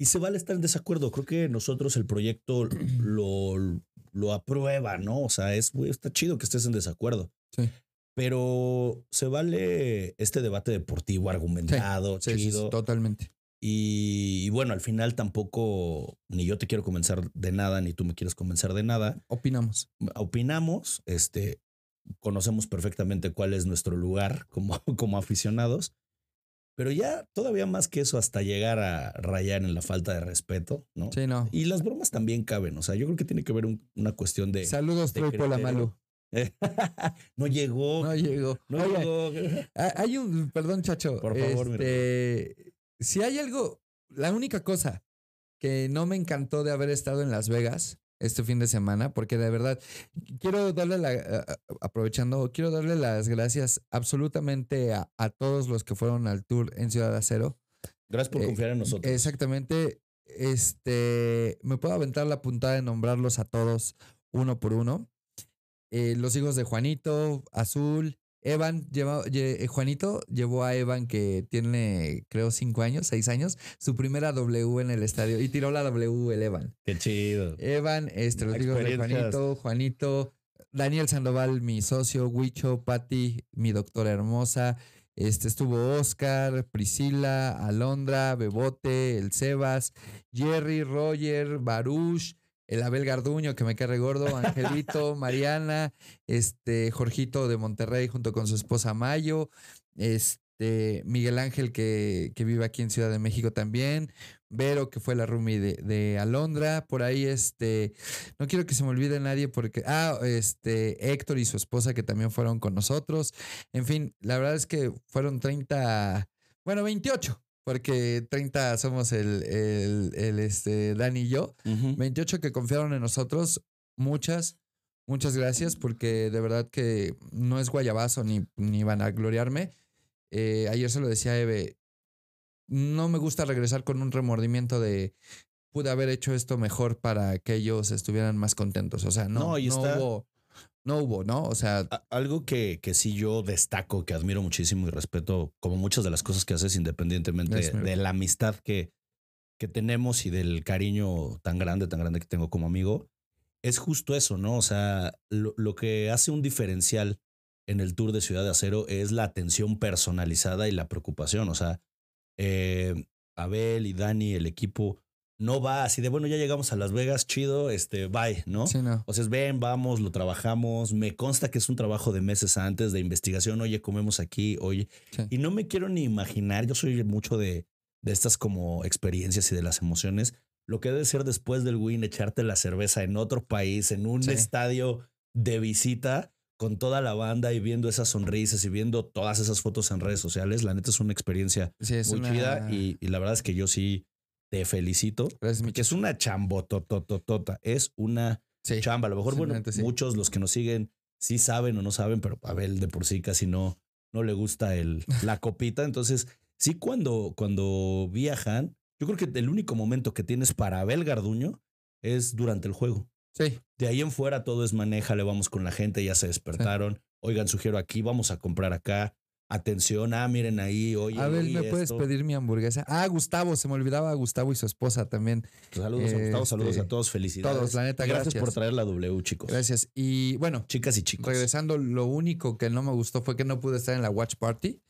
y se vale estar en desacuerdo. Creo que nosotros el proyecto lo, lo aprueba, ¿no? O sea, es, está chido que estés en desacuerdo. Sí. Pero se vale este debate deportivo argumentado, sí, sí, sí, chido. totalmente. Y, y bueno, al final tampoco ni yo te quiero convencer de nada, ni tú me quieres convencer de nada. Opinamos. Opinamos, este, conocemos perfectamente cuál es nuestro lugar como, como aficionados, pero ya todavía más que eso, hasta llegar a rayar en la falta de respeto, ¿no? Sí, no. Y las bromas también caben, o sea, yo creo que tiene que ver un- una cuestión de... Saludos, de Troy Polamalu. no llegó, No llegó. no Oye, llegó. ha- hay un. Perdón, chacho. Por favor, este, Si hay algo. La única cosa que no me encantó de haber estado en Las Vegas este fin de semana, porque de verdad quiero darle la. Aprovechando, quiero darle las gracias absolutamente a, a todos los que fueron al tour en Ciudad Acero. Gracias por Eh, confiar en nosotros. Exactamente. Este, me puedo aventar la puntada de nombrarlos a todos uno por uno. Eh, los hijos de Juanito, Azul, Evan, lleva, lle- eh, Juanito llevó a Evan que tiene, creo, cinco años, seis años, su primera W en el estadio y tiró la W el Evan. Qué chido. Evan, este, los hijos de. Juanito, Juanito, Daniel Sandoval, mi socio, Huicho, Patti, mi doctora hermosa. Este estuvo Oscar, Priscila, Alondra, Bebote, el Sebas, Jerry, Roger, Baruch, el Abel Garduño, que me cae gordo, Angelito, Mariana, este, Jorgito de Monterrey junto con su esposa Mayo, este, Miguel Ángel, que, que vive aquí en Ciudad de México también, Vero, que fue la roomie de, de Alondra, por ahí, este, no quiero que se me olvide nadie porque, ah, este, Héctor y su esposa que también fueron con nosotros. En fin, la verdad es que fueron 30, bueno, 28, porque 30 somos el, el, el, este, Dani y yo. Ujú. 28 que confiaron en nosotros, muchas, muchas gracias, porque de verdad que no es guayabazo ni, ni van a gloriarme. Eh, ayer se lo decía a Eve, no me gusta regresar con un remordimiento de pude haber hecho esto mejor para que ellos estuvieran más contentos. O sea, no, No, no, y está- hubo, no hubo, ¿no? O sea, Algo que, que sí yo destaco, que admiro muchísimo y respeto, como muchas de las cosas que haces, independientemente de la amistad que, que tenemos y del cariño tan grande, tan grande que tengo como amigo, es justo eso, ¿no? O sea, lo, lo que hace un diferencial en el Tour de Ciudad de Acero es la atención personalizada y la preocupación. O sea, eh, Abel y Dani, el equipo, no va así de, bueno, ya llegamos a Las Vegas, chido, este, bye, ¿no? Sí, no. O sea, es ven, vamos, lo trabajamos. Me consta que es un trabajo de meses antes de investigación. Oye, comemos aquí, oye. Sí. Y no me quiero ni imaginar, yo soy mucho de, de estas como experiencias y de las emociones. Lo que debe ser después del win, echarte la cerveza en otro país, en un Sí. estadio de visita con toda la banda y viendo esas sonrisas y viendo todas esas fotos en redes sociales. La neta es una experiencia Sí, es muy una- chida y, y la verdad es que yo sí te felicito. Gracias, Que es una chambotototota. Es una Sí. chamba. A lo mejor, bueno, sí. muchos los que nos siguen sí saben o no saben, pero a Abel de por sí casi no, no le gusta el, la copita. Entonces, sí, cuando, cuando viajan, yo creo que el único momento que tienes para Abel Garduño es durante el juego. Sí. De ahí en fuera todo es maneja, le vamos con la gente, ya se despertaron. Oigan, sugiero aquí, vamos a comprar acá. Atención, ah, miren ahí, oye. Abel, oye, ¿me puedes pedir mi hamburguesa? Ah, Gustavo, se me olvidaba Gustavo y su esposa también. Saludos a Gustavo, saludos Este, a todos, felicidades. todos, la neta, gracias, gracias. por traer la W, chicos. Gracias. Y bueno, Chicas y chicos. regresando, lo único que no me gustó fue que no pude estar en la Watch Party.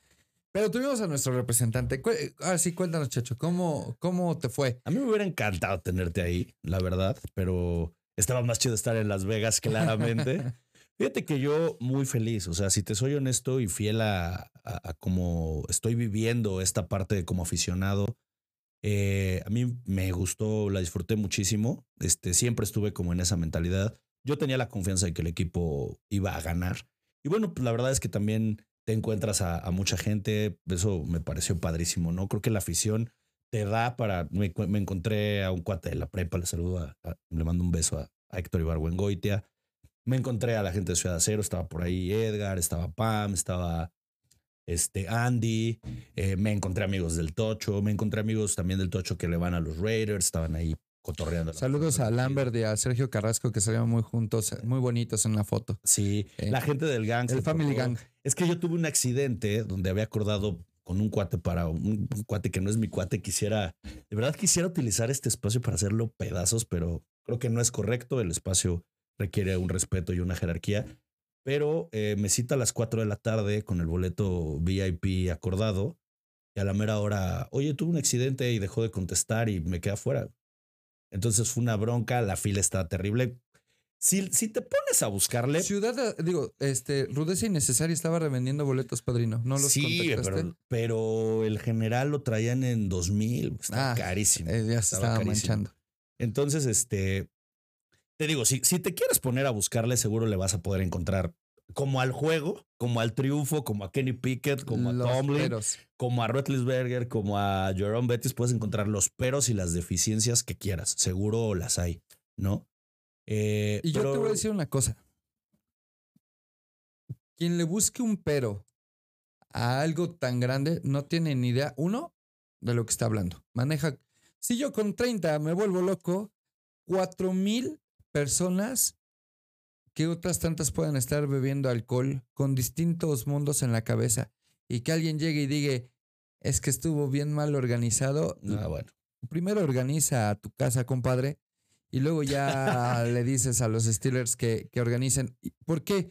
Pero tuvimos a nuestro representante. Cu- Ahora sí, cuéntanos, Chacho, ¿cómo, cómo te fue? A mí me hubiera encantado tenerte ahí, la verdad, pero estaba más chido estar en Las Vegas, claramente. Fíjate que yo muy feliz, o sea, si te soy honesto y fiel a, a, cómo estoy viviendo esta parte de como aficionado, eh, a mí me gustó, la disfruté muchísimo, este, siempre estuve como en esa mentalidad. Yo tenía la confianza de que el equipo iba a ganar. Y bueno, pues la verdad es que también te encuentras a, mucha gente, eso me pareció padrísimo, ¿no? Creo que la afición te da para. Me, encontré a un cuate de la prepa, le saludo, a- le mando un beso a, a Héctor Ibargüengoitia. Me encontré a la gente de Ciudad Cero, estaba por ahí Edgar, estaba Pam, estaba este Andy, eh, me encontré amigos del Tocho, me encontré amigos también del Tocho que le van a los Raiders, estaban ahí cotorreando. Saludos a. Lambert y a Sergio Carrasco que salieron muy juntos, muy bonitos en la foto. Sí, Eh, la gente del gang. El Family Gang. Es que yo tuve un accidente donde había acordado con un cuate para un, un cuate que no es mi cuate. Quisiera, de verdad quisiera utilizar este espacio para hacerlo pedazos, pero creo que no es correcto. El espacio requiere un respeto y una jerarquía. Pero eh, me cita a las 4 de la tarde con el boleto VIP acordado y a la mera hora, oye, tuve un accidente y dejó de contestar y me quedé afuera. Entonces fue una bronca, la fila está terrible. Si, si te pones a buscarle, Ciudad, digo, este, Rudeza Innecesaria estaba revendiendo boletos, padrino. ¿No los sí, pero, pero el general lo traían en 2000. Está Ah, carísimo. Eh, ya se Estaba estaba manchando. Entonces, este, te digo, si, si te quieres poner a buscarle, seguro le vas a poder encontrar como al juego, como al triunfo, como a Kenny Pickett, como a Tomlin, peros. como a Roethlisberger, como a Jerome Bettis, puedes encontrar los peros y las deficiencias que quieras. Seguro las hay, ¿no? Eh, Y yo te voy a decir una cosa. Quien le busque un pero a algo tan grande no tiene ni idea, uno, de lo que está hablando. Maneja. Si yo con 30 me vuelvo loco, cuatro mil personas que otras tantas puedan estar bebiendo alcohol con distintos mundos en la cabeza y que alguien llegue y diga, es que estuvo bien mal organizado. Ah, bueno. primero organiza a tu casa, compadre, y luego ya le dices a los Steelers que, que organicen. ¿Y ¿Por qué?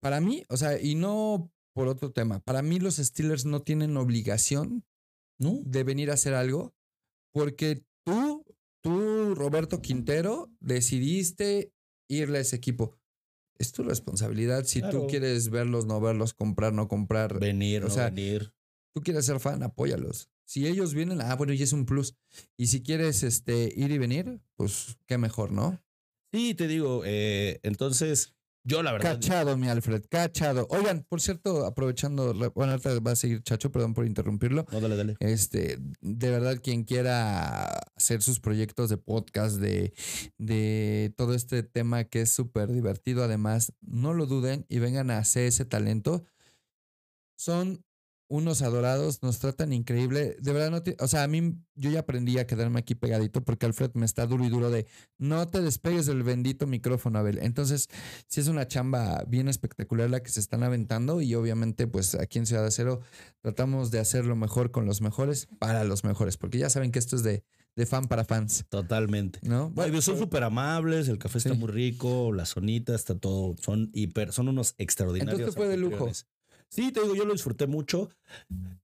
Para mí, o sea, y no por otro tema, para mí los Steelers no tienen obligación ¿No? de venir a hacer algo porque tú, tú, Roberto Quintero, decidiste irle a ese equipo. Es tu responsabilidad si Claro. tú quieres verlos, no verlos, comprar, no comprar Venir, O no sea, venir. tú quieres ser fan, apóyalos. Si ellos vienen, ah, bueno, ya es un plus. Y si quieres este, ir y venir, pues qué mejor, ¿no? Sí, te digo, eh, entonces, yo la verdad. Cachado, mi Alfred, cachado. Oigan, por cierto, aprovechando, bueno, ahorita va a seguir Chacho, perdón por interrumpirlo. No, dale, dale. Este, de verdad, quien quiera hacer sus proyectos de podcast, de, de todo este tema que es súper divertido, además, no lo duden y vengan a hacer ese talento. Son unos adorados, nos tratan increíble. De verdad, no te- o sea, a mí yo ya aprendí a quedarme aquí pegadito porque Alfred me está duro y duro de no te despegues del bendito micrófono, Abel. Entonces, sí es una chamba bien espectacular la que se están aventando y obviamente, pues aquí en Ciudad de Acero tratamos de hacerlo mejor con los mejores para los mejores, porque ya saben que esto es de, de fan para fans, Totalmente. ¿no? No, y son súper amables, el café está muy rico, la sonita está todo, son hiper, son unos extraordinarios. Entonces fue de lujo. Sí, te digo, yo lo disfruté mucho.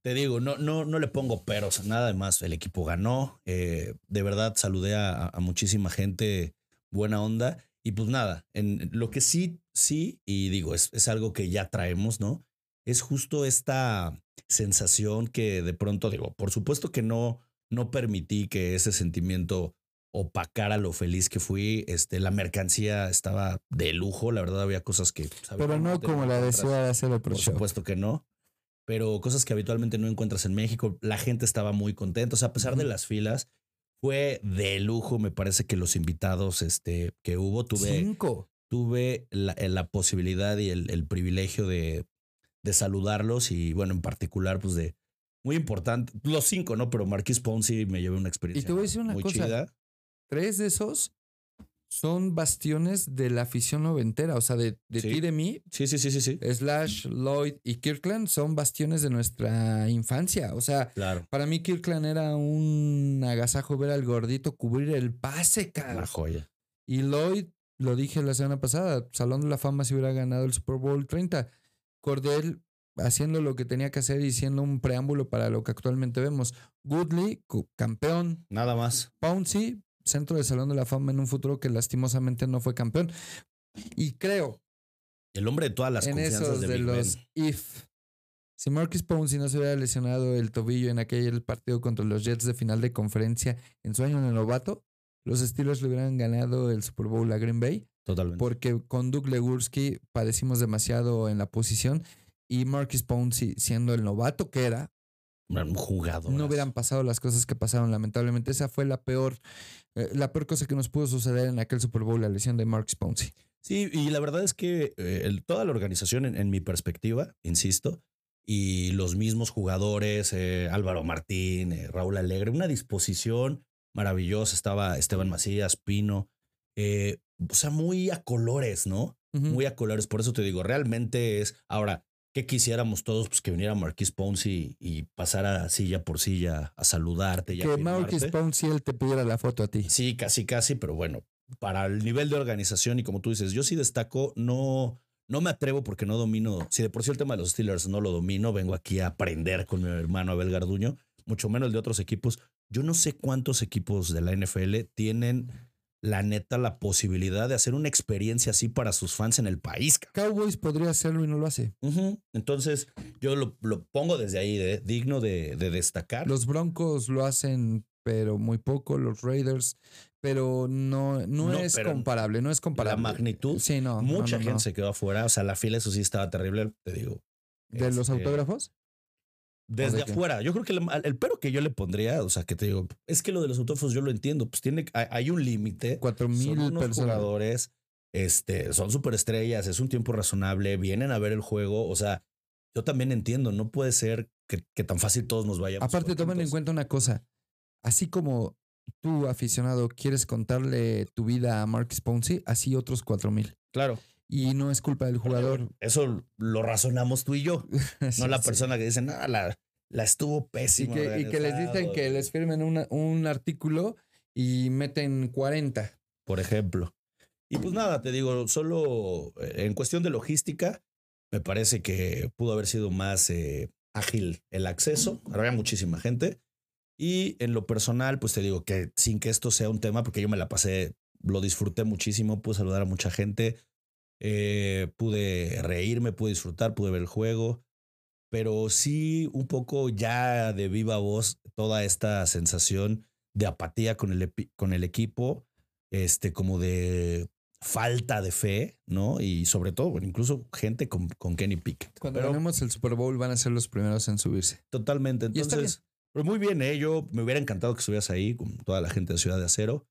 Te digo, no, no, no le pongo peros, nada más. El equipo ganó. eh, de verdad, saludé a, a muchísima gente, buena onda. Y pues nada, en lo que sí, sí, y digo, es, es algo que ya traemos, ¿no? Es justo esta sensación que de pronto digo, por supuesto que no, no permití que ese sentimiento opacara lo feliz que fui. Este, la mercancía estaba de lujo, la verdad había cosas que... sabía Pero no como la de. Ciudad de Acero Por Show. supuesto que no. Pero cosas que habitualmente no encuentras en México. La gente estaba muy contenta. O sea, a pesar de las filas, fue de lujo. Me parece que los invitados este, que hubo, tuve, Cinco. tuve la, eh, la posibilidad y el, el privilegio de, de saludarlos. Y bueno, en particular, pues de muy importante. Los cinco, ¿no? Pero Marquis Ponzi me llevé una experiencia. voy a decir una muy cosa. chida. Tres de esos son bastiones de la afición noventera. O sea, de, de Sí. ti, de mí, Sí, sí, sí, sí, sí. Slash, Lloyd y Kirkland son bastiones de nuestra infancia. O sea, Claro. para mí Kirkland era un agasajo ver al gordito cubrir el pase, La cara. joya. Y Lloyd, lo dije la semana pasada, Salón de la Fama si hubiera ganado el Super Bowl 30. Cordell haciendo lo que tenía que hacer y siendo un preámbulo para lo que actualmente vemos. Goodley, campeón. Nada más. Pouncy, centro del Salón de la Fama en un futuro que lastimosamente no fue campeón. Y creo El hombre de todas las en confianzas esos de, de Big los Ben. if. Si Marcus Pouncey no se hubiera lesionado el tobillo en aquel partido contra los Jets de final de conferencia en su año de novato, los Steelers le hubieran ganado el Super Bowl a Green Bay Totalmente. porque con Doug Legursky padecimos demasiado en la posición y Marcus Pouncey siendo el novato que era, no hubieran pasado las cosas que pasaron lamentablemente. Esa fue la peor eh, la peor cosa que nos pudo suceder en aquel Super Bowl, la lesión de Marcus Pouncey. Sí, y la verdad es que eh, el- toda la organización, en, en mi perspectiva, insisto, y los mismos jugadores, eh, Álvaro Martín, Raúl Alegre, una disposición maravillosa. Estaba Esteban Macías, Pino, o sea, muy a colores, ¿no? Muy a colores. Por eso te digo, realmente es. Ahora, ¿qué quisiéramos todos? Pues que viniera Marquis Ponzi y pasara silla por silla a saludarte. Y que firmarte. Pouncey él te pidiera la foto a ti. Sí, casi, casi, pero bueno, para el nivel de organización y como tú dices, yo sí destaco, no, no me atrevo porque no domino, si de por sí el tema de los Steelers no lo domino, vengo aquí a aprender con mi hermano Abel Garduño, mucho menos el de otros equipos. Yo no sé cuántos equipos de la NFL tienen la neta la posibilidad de hacer una experiencia así para sus fans en el país. Cowboys podría hacerlo y no lo hace. Entonces, yo lo, lo pongo desde ahí, de, digno de, de destacar. Los Broncos lo hacen, pero muy poco. Los Raiders, pero no, no, No, es comparable. No es la comparable. magnitud, Sí, no. mucha no, gente se quedó afuera, o sea, la fila eso sí estaba terrible, te digo. ¿De los Este, autógrafos? Desde de qué? afuera. Yo creo que el, el pero que yo le pondría, o sea, que te digo, es que lo de los autógrafos yo lo entiendo, pues tiene, hay, hay un límite. Cuatro mil personas. jugadores, este, son superestrellas, es un tiempo razonable, vienen a ver el juego, o sea, yo también entiendo, no puede ser que, que tan fácil todos nos vayamos. Aparte, tomen en cuenta una cosa. Así como tú, aficionado, quieres contarle tu vida a Marcus Pouncey, así otros cuatro mil. Claro. Y no es culpa del jugador. Eso lo razonamos tú y yo, Sí, no la sí. persona que dice, no, la, la estuvo Y pésima. que, y que les dicen organizado", que les firmen una- un artículo y meten 40. por ejemplo. Y pues nada, te digo, solo eh, en cuestión de logística, me parece que pudo haber sido más eh, ágil el acceso. Había muchísima gente. Y en lo personal, pues te digo que sin que esto sea un tema, porque yo me la pasé, lo disfruté muchísimo, pude saludar a mucha gente, eh, pude reírme, pude disfrutar, pude ver el juego. Pero sí, un poco ya de viva voz, toda esta sensación de apatía con el, con el equipo, este, como de falta de fe, ¿no? Y sobre todo, bueno, incluso gente con, con Kenny Pickett. Cuando Pero ganemos el Super Bowl van a ser los primeros en subirse. totalmente. Entonces, pero muy bien, ¿eh? Yo me hubiera encantado que estuvieras ahí con toda la gente de Ciudad de Acero.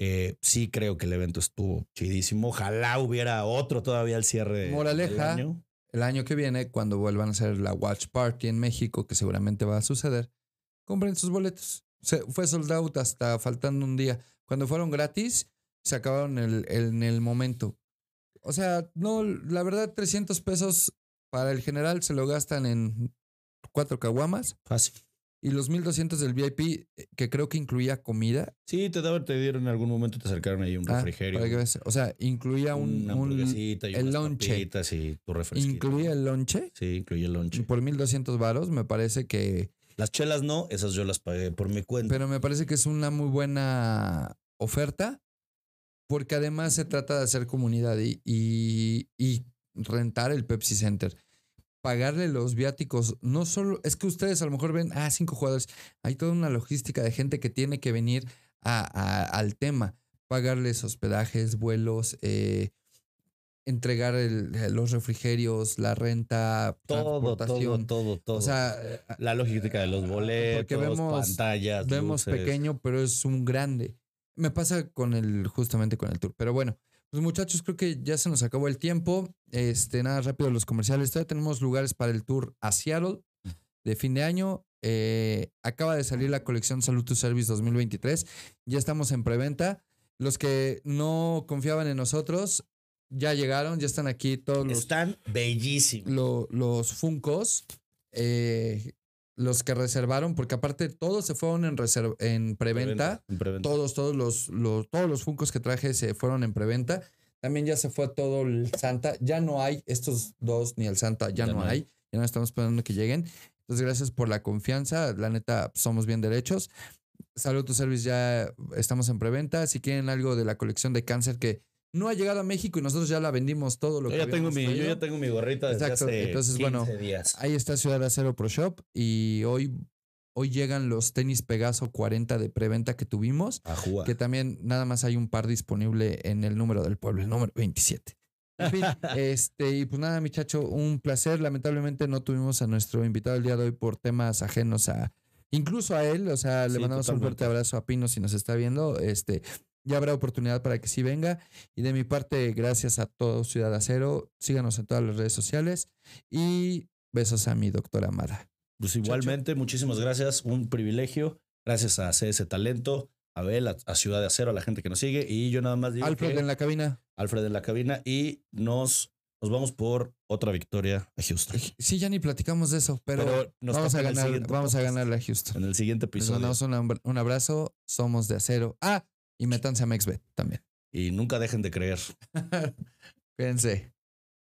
Eh, sí creo que el evento estuvo chidísimo. Ojalá hubiera otro todavía al cierre. del Moraleja. año. El año que viene, cuando vuelvan a hacer la Watch Party en México, que seguramente va a suceder, compren sus boletos. Se, fue sold out hasta faltando un día. Cuando fueron gratis, se acabaron el- el- en el momento. O sea, no, la verdad, 300 pesos para el general se lo gastan en cuatro caguamas. Fácil. Y los 1200 del VIP, eh, que creo que incluía comida. Sí, te, daban- te dieron en algún momento, te acercaron ahí un Ah, refrigerio. para que veas. O sea, incluía un. una un- y el lonche. y tu incluía el lonche. Sí, incluye el lonche. Por 1200 varos, me parece que. Las chelas no, esas yo las pagué por mi cuenta. Pero me parece que es una muy buena oferta. Porque además se trata de hacer comunidad y, y, y rentar el Pepsi Center. Pagarle los viáticos, no solo, es que ustedes a lo mejor ven, ah, cinco jugadores, hay toda una logística de gente que tiene que venir a- a- al tema, pagarles hospedajes, vuelos, eh, entregar el- eh, los refrigerios, la renta, todo, todo, todo, todo. O sea, la logística de los boletos, Porque vemos- pantallas, vemos luces. pequeño, pero es un grande. Me pasa con el, justamente con el tour. Pero bueno, pues muchachos, creo que ya se nos acabó el tiempo. Este, nada rápido los comerciales. Todavía tenemos lugares para el tour a Seattle de fin de año. Eh, acaba de salir la colección Salud to Service 2023. Ya estamos en preventa. Los que no confiaban en nosotros ya llegaron, ya están aquí todos los Están bellísimos. lo- los Funcos, eh, los que reservaron, porque aparte todos se fueron en, en preventa. En preventa. Todos, todos los, los, todos los Funcos que traje se fueron en preventa. También ya se fue todo el Santa. Ya no hay estos dos ni el Santa, ya, no, hay. Ya no estamos esperando que lleguen. Entonces, gracias por la confianza. La neta, somos bien derechos. Salud to Service ya estamos en preventa. Si quieren algo de la colección de cáncer que no ha llegado a México y nosotros ya la vendimos todo lo Yo que ya, tengo mi, yo ya tengo mi gorrita desde Exacto, hace entonces, 15 bueno, días. Ahí está Ciudad Acero Pro Shop y hoy, hoy llegan los tenis Pegaso 40 de preventa que tuvimos, A jugar. que también nada más hay un par disponible en el número del pueblo, el número 27. En fin, este, y pues nada, muchacho, un placer. Lamentablemente no tuvimos a nuestro invitado el día de hoy por temas ajenos a, incluso a él. O sea, le Sí, mandamos un fuerte abrazo a Pino si nos está viendo. Este, ya habrá oportunidad para que sí venga. Y de mi parte, gracias a todo Ciudad Acero. Síganos en todas las redes sociales. Y besos a mi doctora amada. Pues igualmente, muchísimas gracias. Un privilegio. Gracias a CS Talento, a Abel, a, a Ciudad de Acero, a la gente que nos sigue. Y yo nada más digo Alfred que- en la cabina. Alfred en la cabina. Y nos, nos vamos por otra victoria a Houston. Sí, ya ni platicamos de eso, pero, Pero nos vamos a ganar, vamos a ganarle a Houston. En el siguiente Les episodio. mandamos un, un abrazo. Somos de acero. Ah, y métanse a Mexbet también. Y nunca dejen de creer. Cuídense.